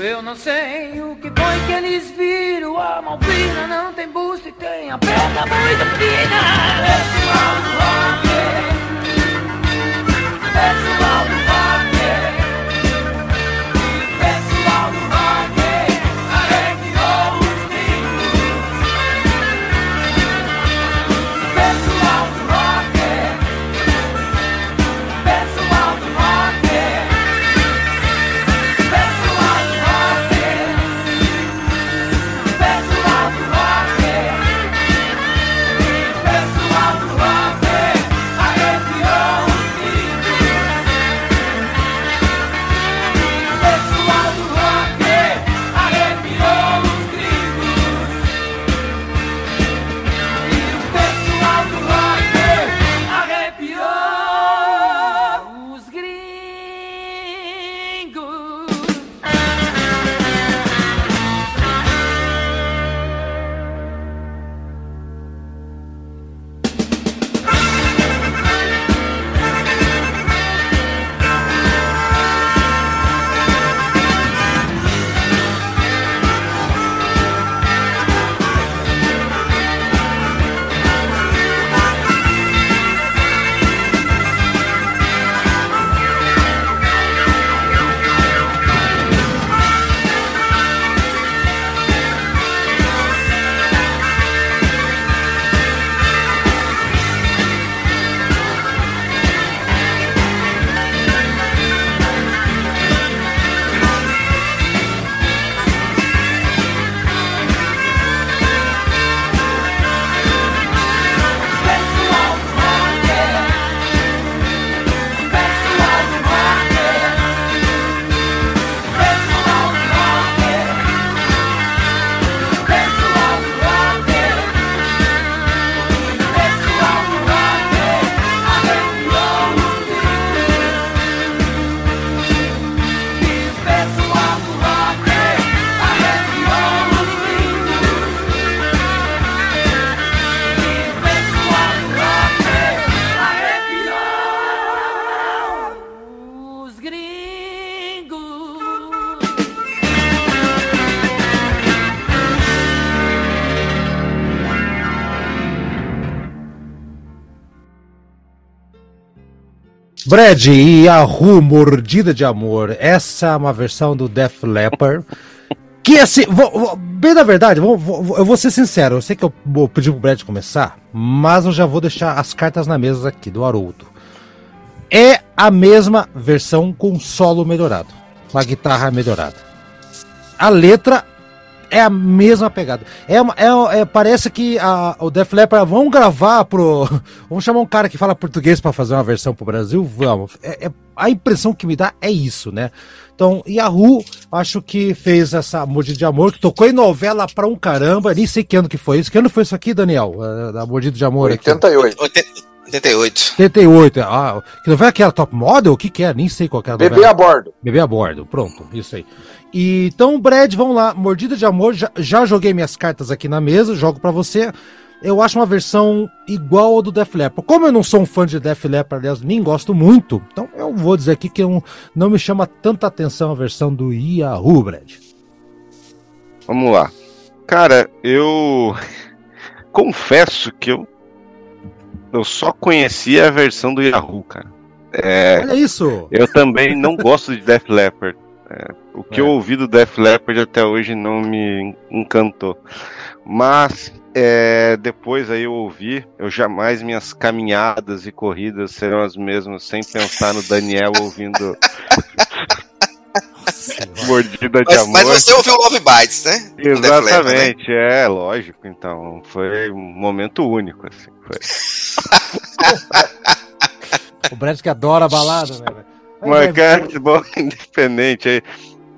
Speaker 5: Eu não sei o que foi que eles viram. A Malvina não tem busto e tem a perna muito fina. Pessoal do rock. Pessoal do rock.
Speaker 1: Brad e a Ru Mordida de Amor. Essa é uma versão do Def Leppard. Que assim, vou- vou- bem na verdade, vou- eu vou ser sincero, eu sei que eu vou pedir pro Brad começar, mas eu já vou deixar as cartas na mesa aqui do Haroldo. É a mesma versão com solo melhorado, com a guitarra melhorada. A letra é a mesma pegada. É, é- é- parece que a- o Def Leppard vão gravar pro. Vamos chamar um cara que fala português para fazer uma versão pro Brasil? Vamos. É- é- a impressão que me dá é isso, né? Então, Yahoo, acho que fez essa Mordida de Amor, que tocou em novela pra um caramba. Nem sei que ano que foi isso. Que ano foi isso aqui, Daniel? Eh, Da Mordida de Amor aqui.
Speaker 2: 88.
Speaker 3: 88.
Speaker 1: 88. Ah, que novela que era Top Model? O que que é? Nem sei qual que era a
Speaker 2: Bebê a bordo.
Speaker 1: Bebê a bordo, pronto, isso aí. E, então, Brad, vamos lá, Mordida de Amor, já, já joguei minhas cartas aqui na mesa, jogo pra você. Eu acho uma versão igual ao do Def Leppard. Como eu não sou um fã de Def Leppard, aliás, nem gosto muito, então eu vou dizer aqui que eu, não me chama tanta atenção a versão do Yahoo, Brad.
Speaker 4: Vamos lá. Cara, eu confesso que eu eu só conhecia a versão do Yahoo, cara. É,
Speaker 1: Olha isso!
Speaker 4: eu também não gosto de Def Leppard. É, o que
Speaker 1: É.
Speaker 4: eu ouvi do Def Leppard até hoje não me encantou. Mas é, depois aí eu ouvi, eu jamais minhas caminhadas e corridas serão as mesmas sem pensar no Daniel ouvindo Mordida de
Speaker 3: Mas,
Speaker 4: Amor.
Speaker 3: mas você ouviu Love Bites, né? Leppard, né?
Speaker 4: Exatamente, é lógico. Então, foi um momento único, assim. Foi.
Speaker 1: O Brad que adora balada, né? velho?
Speaker 4: Mas, cara, bom, independente aí.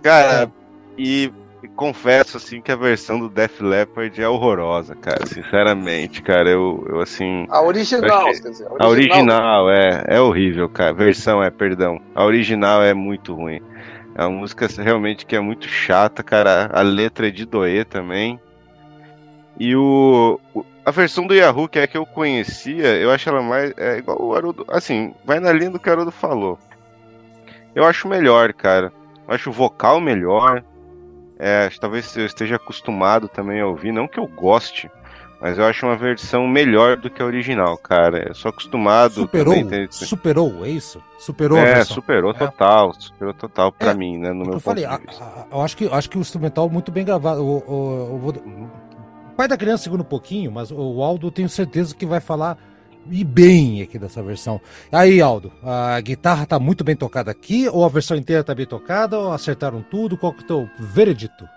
Speaker 4: Cara, e, e confesso, assim, que a versão do Def Leppard é horrorosa, cara. Sinceramente, cara, eu, eu assim.
Speaker 2: A original,
Speaker 4: Achei-
Speaker 2: quer dizer.
Speaker 4: A original é, é horrível, cara. Versão é, perdão. A original é muito ruim. É uma música realmente que é muito chata, cara. A letra é de doer também. E o, o- a versão do Yahoo, que é a que eu conhecia, eu acho ela mais. É igual o Haroldo. Assim, vai na linha do que o Haroldo falou. Eu acho melhor, cara. Eu acho o vocal melhor. É, talvez eu esteja acostumado também a ouvir, não que eu goste, mas eu acho uma versão melhor do que a original, cara. Eu sou acostumado.
Speaker 1: Superou,
Speaker 4: também, tem-
Speaker 1: superou, é isso? Superou a
Speaker 4: É,
Speaker 1: versão.
Speaker 4: superou
Speaker 1: É.
Speaker 4: total, superou total pra
Speaker 1: É,
Speaker 4: mim, né? No
Speaker 1: É
Speaker 4: meu
Speaker 1: eu falei,
Speaker 4: ponto
Speaker 1: a-
Speaker 4: de vista.
Speaker 1: a- eu acho que, acho que o instrumental muito bem gravado. O, o- eu vou- o pai da criança segura um pouquinho, mas o Aldo eu tenho certeza que vai falar e bem aqui dessa versão. Aí, Aldo, a guitarra tá muito bem tocada aqui, ou a versão inteira tá bem tocada, ou acertaram tudo? Qual que é o teu veredito?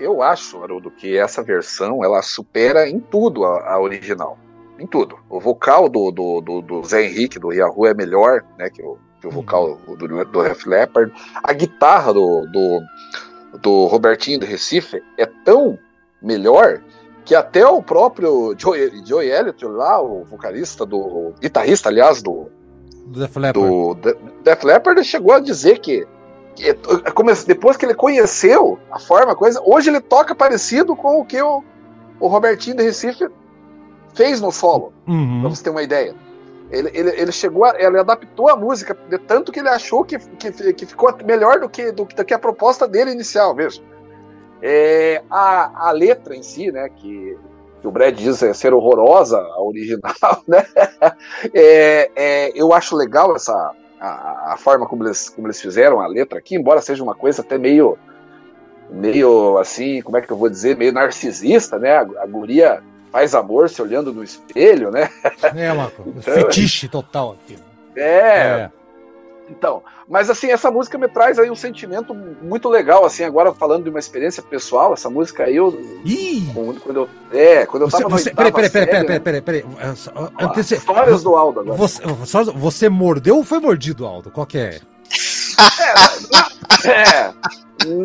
Speaker 2: Eu acho, Haroldo, que essa versão ela supera em tudo a, a original. Em tudo. O vocal do, do, do, do Zé Henrique, do Yahoo, é melhor né, que, o, que o vocal do, do Def Leppard. A guitarra do, do, do Robertinho do Recife é tão melhor que até o próprio Joey, Joey Elliott lá, o vocalista do. o guitarrista, aliás, do,
Speaker 1: Def Leppard?
Speaker 2: do De- Def Leppard chegou a dizer que, que come- depois que ele conheceu a forma, a coisa, hoje ele toca parecido com o que o, o Robertinho de Recife fez no solo, pra
Speaker 1: Uhum.
Speaker 2: você ter uma ideia. Ele, ele, ele chegou, a, ele adaptou a música de tanto que ele achou que, que, que ficou melhor do que, do, do que a proposta dele inicial mesmo. É, a, a letra em si, né, que, que o Brad diz é ser horrorosa, a original, né, é, é, eu acho legal essa, a, a forma como eles, como eles fizeram a letra aqui, embora seja uma coisa até meio, meio assim, como é que eu vou dizer, meio narcisista, né, a, a guria faz amor se olhando no espelho, né,
Speaker 1: É, Marco.
Speaker 2: Então-
Speaker 1: Fetiche total aqui.
Speaker 2: é, Então, mas assim, essa música me traz aí um sentimento muito legal, assim, agora falando de uma experiência pessoal, essa música aí, eu,
Speaker 1: Ih!
Speaker 2: quando eu, é, quando eu
Speaker 1: Você,
Speaker 2: tava na
Speaker 1: você, peraí, peraí, peraí, peraí, peraí, peraí. É,
Speaker 2: Histórias do Aldo agora.
Speaker 1: Você, só- você mordeu ou foi mordido, Aldo? Qual que é?
Speaker 2: É,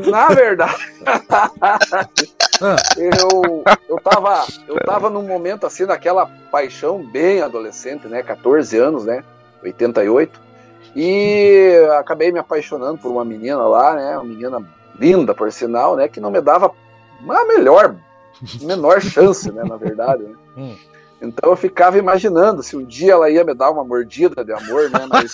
Speaker 2: na verdade,
Speaker 1: Ah,
Speaker 2: eu, eu, tava, eu tava num momento assim, naquela paixão bem adolescente, né? 14 anos, né? 88. E acabei me apaixonando por uma menina lá, né? Uma menina linda, por sinal, né? Que não me dava a melhor, menor chance, né? Na verdade. Né?
Speaker 1: Hum.
Speaker 2: Então eu ficava imaginando se um dia ela ia me dar uma mordida de amor, né? Mas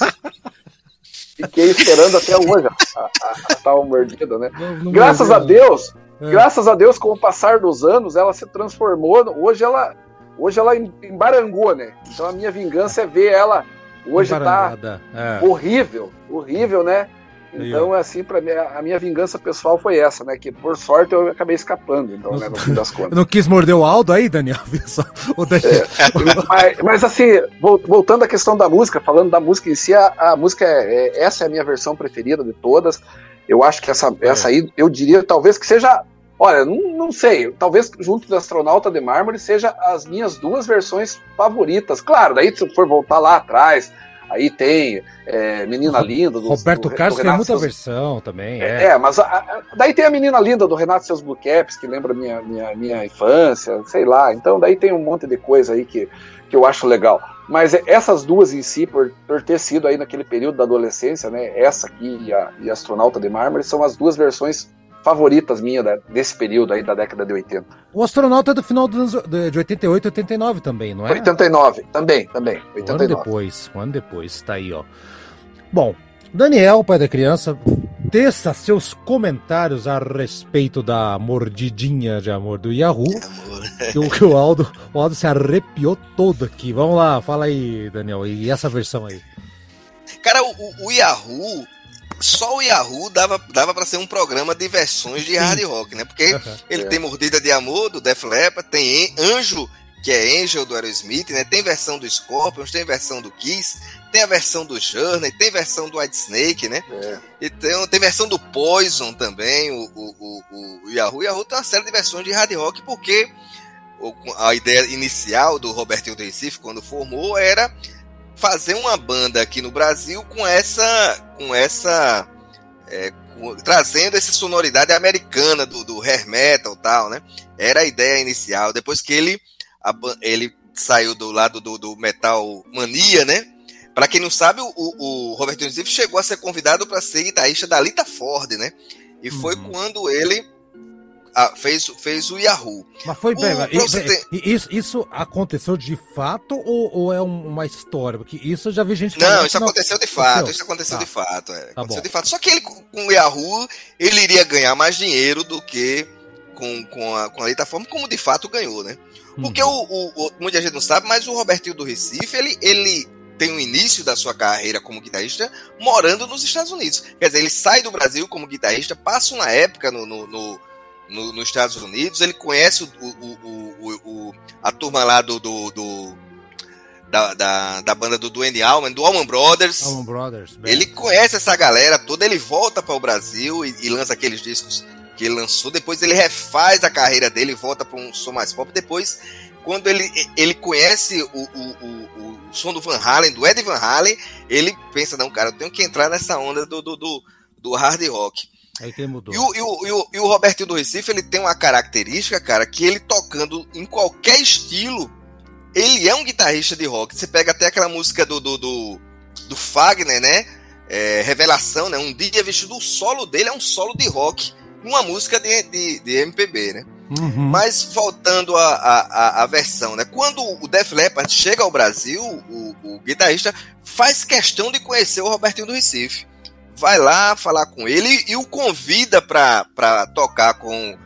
Speaker 2: fiquei esperando até hoje a, a, a tal mordida, né?
Speaker 1: não- não
Speaker 2: Graças a Deus,
Speaker 1: É.
Speaker 2: graças a Deus, com o passar dos anos, ela se transformou. Hoje ela, hoje ela em- embarangou, né? Então a minha vingança é ver ela hoje tá
Speaker 1: é.
Speaker 2: horrível, horrível, né? Então, assim, para mim, a minha vingança pessoal foi essa, né? Que por sorte eu acabei escapando, então, né? No fim das contas.
Speaker 1: Não quis morder o Aldo aí, Daniel? Daniel-
Speaker 2: mas, mas, assim, vol- voltando à questão da música, falando da música em si, a, a música é, é- essa é a minha versão preferida de todas. Eu acho que essa,
Speaker 1: É.
Speaker 2: essa aí, eu diria talvez que seja. Olha, não, não sei, talvez junto do Astronauta de Mármore seja as minhas duas versões favoritas. Claro, daí se for voltar lá atrás, aí tem é, Menina Linda. do-
Speaker 1: Roberto
Speaker 2: do-
Speaker 1: Carlos
Speaker 2: do
Speaker 1: tem muita
Speaker 2: Seus-
Speaker 1: versão também,
Speaker 2: é,
Speaker 1: é.
Speaker 2: mas a- a- daí tem a menina linda do Renato seus Blue Caps, que lembra minha, minha, minha infância, sei lá. Então daí tem um monte de coisa aí que, que eu acho legal. Mas é- essas duas em si, por, por ter sido aí naquele período da adolescência, né? Essa aqui e a, e a Astronauta de Mármore são as duas versões favoritas minhas da- desse período aí da década de 80.
Speaker 1: O astronauta é do final dos anos- de de 88 e 89 também, não é?
Speaker 2: 89, também, também.
Speaker 1: Um ano
Speaker 2: 89.
Speaker 1: depois, um ano depois, tá aí, ó. Bom, Daniel, pai da criança, teça seus comentários a respeito da mordidinha de amor do Yahoo.
Speaker 3: Amor.
Speaker 1: Que o, que o Aldo, o Aldo se arrepiou todo aqui. Vamos lá, fala aí, Daniel. E essa versão aí?
Speaker 3: Cara, o, o- o Yahoo, só o Yahoo dava, dava para ser um programa de versões de hard rock, né? Porque ele
Speaker 2: É.
Speaker 3: tem Mordida de Amor, do Def Leppard, tem Anjo, que é Angel do Aerosmith, né? Tem versão do Scorpions, tem versão do Kiss, tem a versão do Journey, tem versão do White Snake, né?
Speaker 2: É.
Speaker 3: E tem, tem versão do Poison também, o, o, o, o Yahoo. O Yahoo tem uma série de versões de hard rock, porque a ideia inicial do Robertinho do Recife, quando formou, era fazer uma banda aqui no Brasil com essa. com essa. é, com- trazendo essa sonoridade americana do, do hair metal e tal, né? Era a ideia inicial. Depois que ele, a ele saiu do lado do, do metal mania, né? Pra quem não sabe, o, o, o Robertinho do Recife chegou a ser convidado para ser guitarrista da Lita Ford, né? E foi
Speaker 1: Uhum.
Speaker 3: quando ele a- fez, fez o Yahoo.
Speaker 1: Mas foi, e- isso, isso aconteceu de fato ou, ou é um- uma história? Porque isso eu já vi gente
Speaker 3: Não,
Speaker 1: falando
Speaker 3: isso
Speaker 1: que
Speaker 3: aconteceu de fato,
Speaker 1: aconteceu.
Speaker 3: isso aconteceu
Speaker 1: Tá.
Speaker 3: de fato. é, aconteceu
Speaker 1: bom.
Speaker 3: de fato. Só que ele, com o Yahoo, ele iria ganhar mais dinheiro do que com, com, a, com a plataforma, como de fato ganhou, né? Porque
Speaker 1: Uhum.
Speaker 3: o, o- o- muita gente não sabe, mas o Robertinho do Recife, ele, ele tem o início da sua carreira como guitarrista morando nos Estados Unidos. Quer dizer, ele sai do Brasil como guitarrista, passa uma época no, no- no- no- nos Estados Unidos, ele conhece o, o- o- o- a turma lá do. do- do- da, da, da banda do Duane Allman, do Allman Brothers.
Speaker 1: Allman Brothers.
Speaker 3: Ele conhece essa galera toda, ele volta para o Brasil e, e lança aqueles discos que ele lançou. Depois ele refaz a carreira dele, volta para um som mais pop. Depois, quando ele, ele conhece o, o, o, o som do Van Halen, do Ed Van Halen, ele pensa: não, cara, eu tenho que entrar nessa onda do, do, do, do hard rock.
Speaker 1: Aí que mudou.
Speaker 3: E o, e, o, e, o, e o Robertinho do Recife, ele tem uma característica, cara, que ele tocando em qualquer estilo, ele é um guitarrista de rock. Você pega até aquela música do, do, do, do Fagner, né? É, Revelação, né? Um dia vestido, o solo dele é um solo de rock, uma música de, de, de MPB, né?
Speaker 1: Uhum.
Speaker 3: Mas voltando à versão, né? Quando o Def Leppard chega ao Brasil, o, o guitarrista faz questão de conhecer o Robertinho do Recife. Vai lá falar com ele e o convida para tocar com,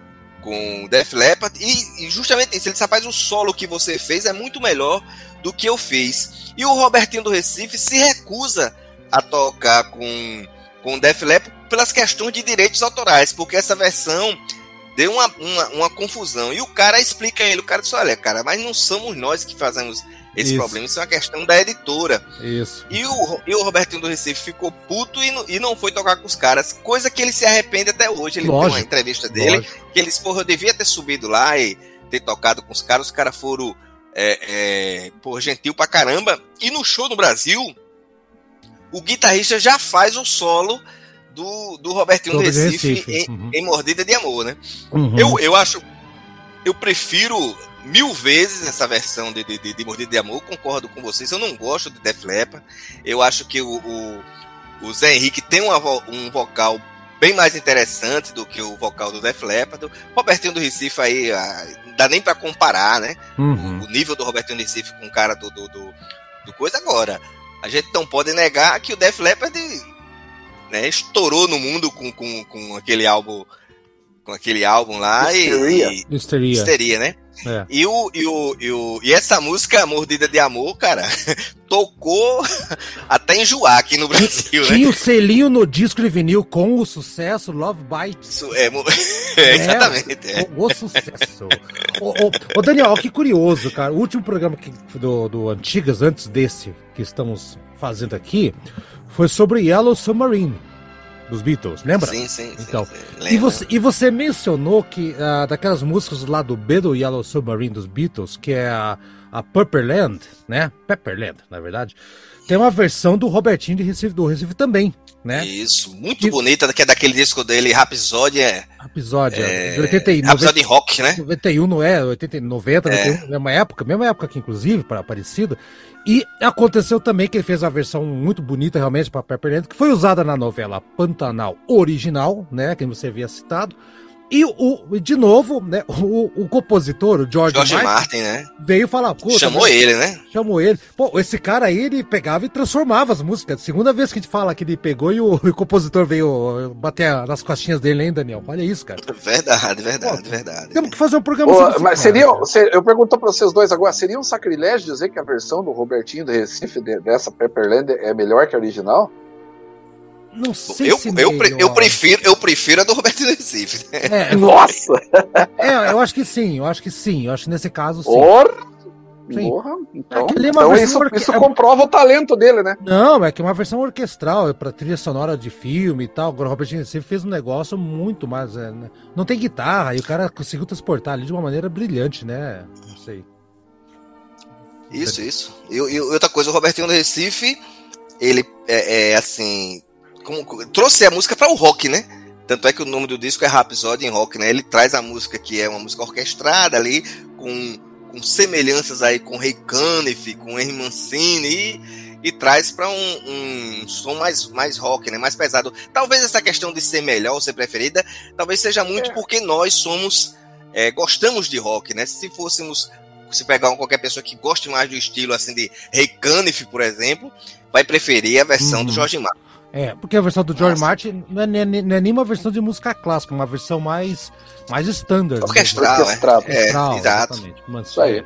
Speaker 3: com Def Leppard. E, e justamente isso, ele só faz o solo que você fez é muito melhor do que eu fiz. E o Robertinho do Recife se recusa a tocar com, com Def Leppard pelas questões de direitos autorais, porque essa versão deu uma, uma, uma confusão. E o cara explica a ele, o cara disse, olha, cara, mas não somos nós que fazemos esse
Speaker 1: Isso.
Speaker 3: problema, isso é uma questão da editora.
Speaker 1: Isso.
Speaker 3: E o, e o Robertinho do Recife ficou puto e não, e não foi tocar com os caras, coisa que ele se arrepende até hoje. Ele tem
Speaker 1: Lógico,
Speaker 3: uma entrevista dele,
Speaker 1: Lógico.
Speaker 3: que ele disse, porra, eu devia ter subido lá e ter tocado com os caras, os caras foram, é, é, porra, gentil pra caramba. E no show no Brasil, o guitarrista já faz o solo do, do Robertinho do Recife,
Speaker 1: Recife,
Speaker 3: Em,
Speaker 1: uhum.
Speaker 3: em Mordida de Amor, né?
Speaker 1: Uhum.
Speaker 3: Eu, eu acho. Eu prefiro mil vezes essa versão de, de, de, de Mordida de Amor, concordo com vocês. Eu não gosto de Def Leppard. Eu acho que o, o, o Zé Henrique tem uma um vocal bem mais interessante do que o vocal do Def Leppard. O Robertinho do Recife aí, ah, não dá nem pra comparar, né?
Speaker 1: Uhum.
Speaker 3: O nível do Robertinho do Recife com o cara do, do, do, do coisa. Agora, a gente não pode negar que o Def Leppard né, estourou no mundo com, com, com aquele álbum com aquele álbum lá
Speaker 2: Histeria.
Speaker 3: e, e
Speaker 1: Histeria.
Speaker 3: histeria, né?
Speaker 1: É.
Speaker 3: E, o, e, o, e, o, e essa música Mordida de Amor, cara, tocou até enjoar aqui no Brasil, né?
Speaker 1: Tinha o selinho no disco de vinil com o sucesso Love Bites.
Speaker 3: É, mo- é, exatamente. é.
Speaker 1: O, o sucesso. ô, Daniel, que curioso, cara. O último programa que- do, do Antigas, antes desse que estamos fazendo aqui, foi sobre Yellow Submarine, dos Beatles, lembra?
Speaker 3: Sim, sim. sim,
Speaker 1: Então,
Speaker 3: sim.
Speaker 1: E
Speaker 3: Lembra?
Speaker 1: você, e você mencionou que ah, daquelas músicas lá do B do Yellow Submarine dos Beatles, que é a, a Pepperland, né? Pepperland, na verdade. Tem uma versão do Robertinho de Recife, do Recife também, né?
Speaker 3: Isso, muito
Speaker 1: E-
Speaker 3: bonita, que é daquele disco dele, Rhapsody, é,
Speaker 1: Episódio
Speaker 3: é,
Speaker 1: de 89.
Speaker 3: Rhapsody em Rock, né?
Speaker 1: 91 não é, 80, 90,
Speaker 3: É.
Speaker 1: 91, mesma época, mesma época que inclusive, para parecida. E aconteceu também que ele fez uma versão muito bonita realmente para Pepperland, que foi usada na novela Pantanal original, né, que você havia citado. E o, de novo, né, o, o compositor, o George,
Speaker 3: George
Speaker 1: Martin,
Speaker 3: Martin, né?
Speaker 1: veio falar, "Puta,
Speaker 3: Chamou
Speaker 1: mas-
Speaker 3: ele, né?
Speaker 1: chamou ele. Pô, esse cara aí, ele pegava e transformava as músicas. Segunda vez que a gente fala que ele pegou e o, o compositor veio bater nas costinhas dele, hein, Daniel? Olha isso, cara.
Speaker 3: Verdade, verdade,
Speaker 1: Pô,
Speaker 3: verdade.
Speaker 1: Temos que fazer um programa
Speaker 2: Ô,
Speaker 1: sobre
Speaker 2: mas seria, se- eu pergunto para vocês dois agora, seria um sacrilégio dizer que a versão do Robertinho do Recife de- dessa Pepperland é melhor que a original?
Speaker 1: Não sei
Speaker 3: Eu,
Speaker 1: se
Speaker 3: eu, eu, prefiro, eu prefiro a do Roberto Recife. né?
Speaker 1: É,
Speaker 2: Nossa!
Speaker 1: é, eu acho que sim, eu acho que sim. Eu acho que nesse caso sim.
Speaker 2: Porra!
Speaker 1: Sim.
Speaker 2: Porra, Então,
Speaker 1: é uma
Speaker 2: então isso,
Speaker 1: orque-
Speaker 2: isso
Speaker 1: é-
Speaker 2: comprova o talento dele, né?
Speaker 1: Não, é que é uma versão orquestral, é pra trilha sonora de filme e tal. Agora o Robertinho Recife fez um negócio muito mais. é, né? Não tem guitarra, e o cara conseguiu transportar ali de uma maneira brilhante, né? Não sei.
Speaker 3: Isso, isso. E, e outra coisa, o Robertinho do Recife, ele é, é, assim. Como- trouxe a música para o rock, né? Tanto é que o nome do disco é Rhapsody em Rock, né? Ele traz a música que é uma música orquestrada ali, com, com semelhanças aí com Ray Caniff, com Henry Mancini, e, e traz para um, um som mais, mais rock, né? Mais pesado. Talvez essa questão de ser melhor ou ser preferida, talvez seja muito
Speaker 2: É.
Speaker 3: porque nós somos. é, gostamos de rock, né? Se fôssemos. Se pegar um- qualquer pessoa que goste mais do estilo assim de Ray Caniff, por exemplo, vai preferir a versão
Speaker 1: Uhum.
Speaker 3: do Jorge Martin.
Speaker 1: É, porque a versão do George
Speaker 3: Nossa.
Speaker 1: Martin não é, nem- não é nem uma versão de música clássica, é uma versão mais, mais standard.
Speaker 3: Orquestral, é.
Speaker 2: Orquestrado.
Speaker 3: É,
Speaker 1: Orquestral,
Speaker 3: exato.
Speaker 1: exatamente. Uma-
Speaker 2: Isso aí.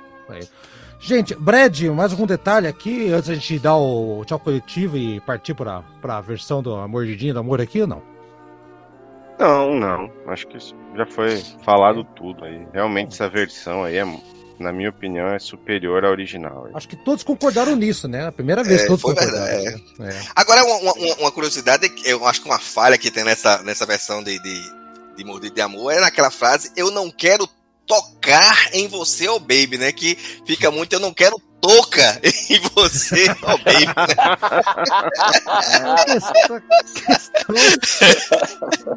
Speaker 1: Gente, Brad, mais algum detalhe aqui antes da gente dar o tchau coletivo e partir para a versão do Mordidinha do Amor aqui ou não?
Speaker 4: Não, não. Acho que isso já foi falado tudo aí. Realmente essa versão aí, é, na minha opinião, é superior à original.
Speaker 1: Acho que todos concordaram nisso, né? A primeira vez
Speaker 3: É,
Speaker 1: todos
Speaker 3: foi
Speaker 1: concordaram.
Speaker 3: verdade,
Speaker 1: É.
Speaker 3: Agora, uma, uma- uma curiosidade, é que eu acho que uma falha que tem nessa, nessa versão de, de, de Mordido de Amor é naquela frase: Eu não quero tocar em você, oh baby, né? Que fica muito, eu não quero toca em você, oh baby.
Speaker 1: É, Questão, questão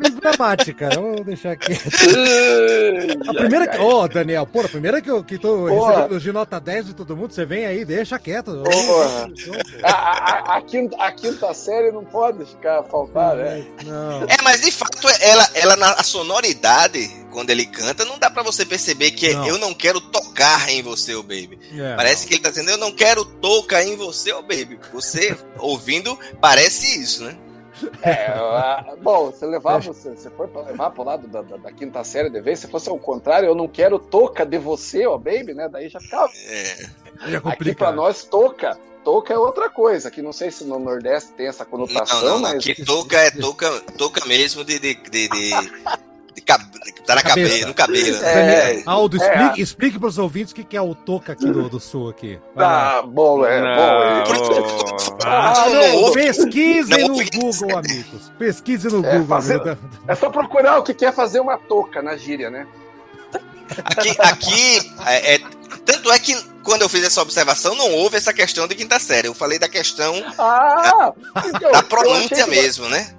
Speaker 1: emblemática, vamos deixar aqui. A primeira que. Ô, Daniel, pô, a primeira que eu que tô
Speaker 2: Porra.
Speaker 1: recebendo de nota 10 de todo mundo, você vem aí, deixa quieto.
Speaker 2: Porra. A, a- a quinta, a quinta série não pode ficar faltar, né?
Speaker 1: Não.
Speaker 3: É, mas de fato, ela, ela na a sonoridade, quando ele canta, não dá pra você perceber que é,
Speaker 1: Não.
Speaker 3: eu não quero tocar em você, oh baby.
Speaker 1: É,
Speaker 3: Parece
Speaker 1: não.
Speaker 3: que ele tá dizendo, eu não quero tocar em você, oh baby. Você ouvindo, parece isso, né?
Speaker 2: É, a- bom, você levar, você, você foi pra levar pro lado da, da- da quinta série de vez, se fosse ao contrário, eu não quero toca de você, ó, baby, né? Daí já ficava.
Speaker 3: É.
Speaker 1: Já
Speaker 2: Aqui
Speaker 1: complica.
Speaker 2: pra nós, toca. Toca é outra coisa, que não sei se no Nordeste tem essa conotação,
Speaker 3: Não, não,
Speaker 2: mas.
Speaker 3: aqui toca é toca, toca mesmo de, de, de, de, tá na
Speaker 1: Cabeça.
Speaker 3: cabeça, no cabelo.
Speaker 2: É.
Speaker 3: né?
Speaker 1: Aldo,
Speaker 2: É.
Speaker 1: explique, explique pros ouvintes o que que é o toca aqui do, do sul aqui.
Speaker 2: Tá bom, é bom.
Speaker 4: Ô,
Speaker 2: Ah,
Speaker 3: não,
Speaker 2: Não,
Speaker 1: no. Google, amigos. Pesquisem no
Speaker 2: É,
Speaker 1: Google.
Speaker 2: fazer-. É só procurar o que quer fazer uma toca na gíria, né?
Speaker 3: Aqui, aqui é, é- tanto é que quando eu fiz essa observação, não houve essa questão de quinta série. Eu falei da questão
Speaker 2: Ah! então,
Speaker 3: da pronúncia
Speaker 2: que-
Speaker 3: mesmo, né?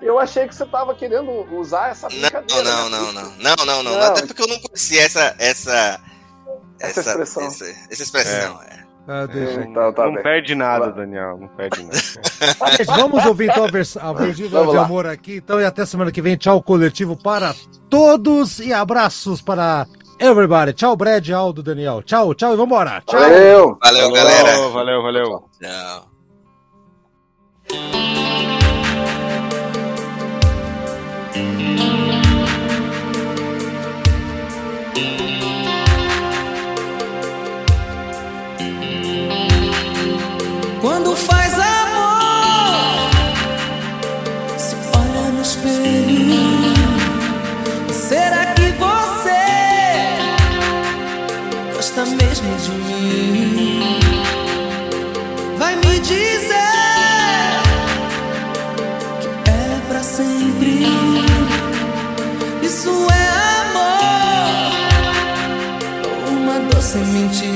Speaker 2: Eu achei que você tava querendo usar essa
Speaker 3: Não,
Speaker 2: brincadeira.
Speaker 3: não,
Speaker 2: né?
Speaker 3: não, não, não, não, não,
Speaker 2: Não.
Speaker 3: Até porque eu não conhecia essa essa
Speaker 2: Essa expressão.
Speaker 3: essa, essa expressão. é.
Speaker 1: Ah, deixa aqui.
Speaker 2: Então, tá
Speaker 4: não
Speaker 2: bem.
Speaker 4: perde nada,
Speaker 2: Vai.
Speaker 4: Daniel. Não perde nada.
Speaker 1: Vamos ouvir então a, vers a versão de
Speaker 2: lá.
Speaker 1: amor aqui. Então, e até semana que vem. Tchau, coletivo para todos e abraços para everybody. Tchau, Brad, Aldo, Daniel. Tchau, tchau e vambora. Tchau.
Speaker 2: Valeu!
Speaker 3: Valeu, galera.
Speaker 4: Valeu, valeu.
Speaker 3: Tchau.
Speaker 5: Quando faz amor, se olha no espelho. Será que você gosta mesmo de mim? Vai me dizer que é pra sempre. Isso é amor, uma doce mentira.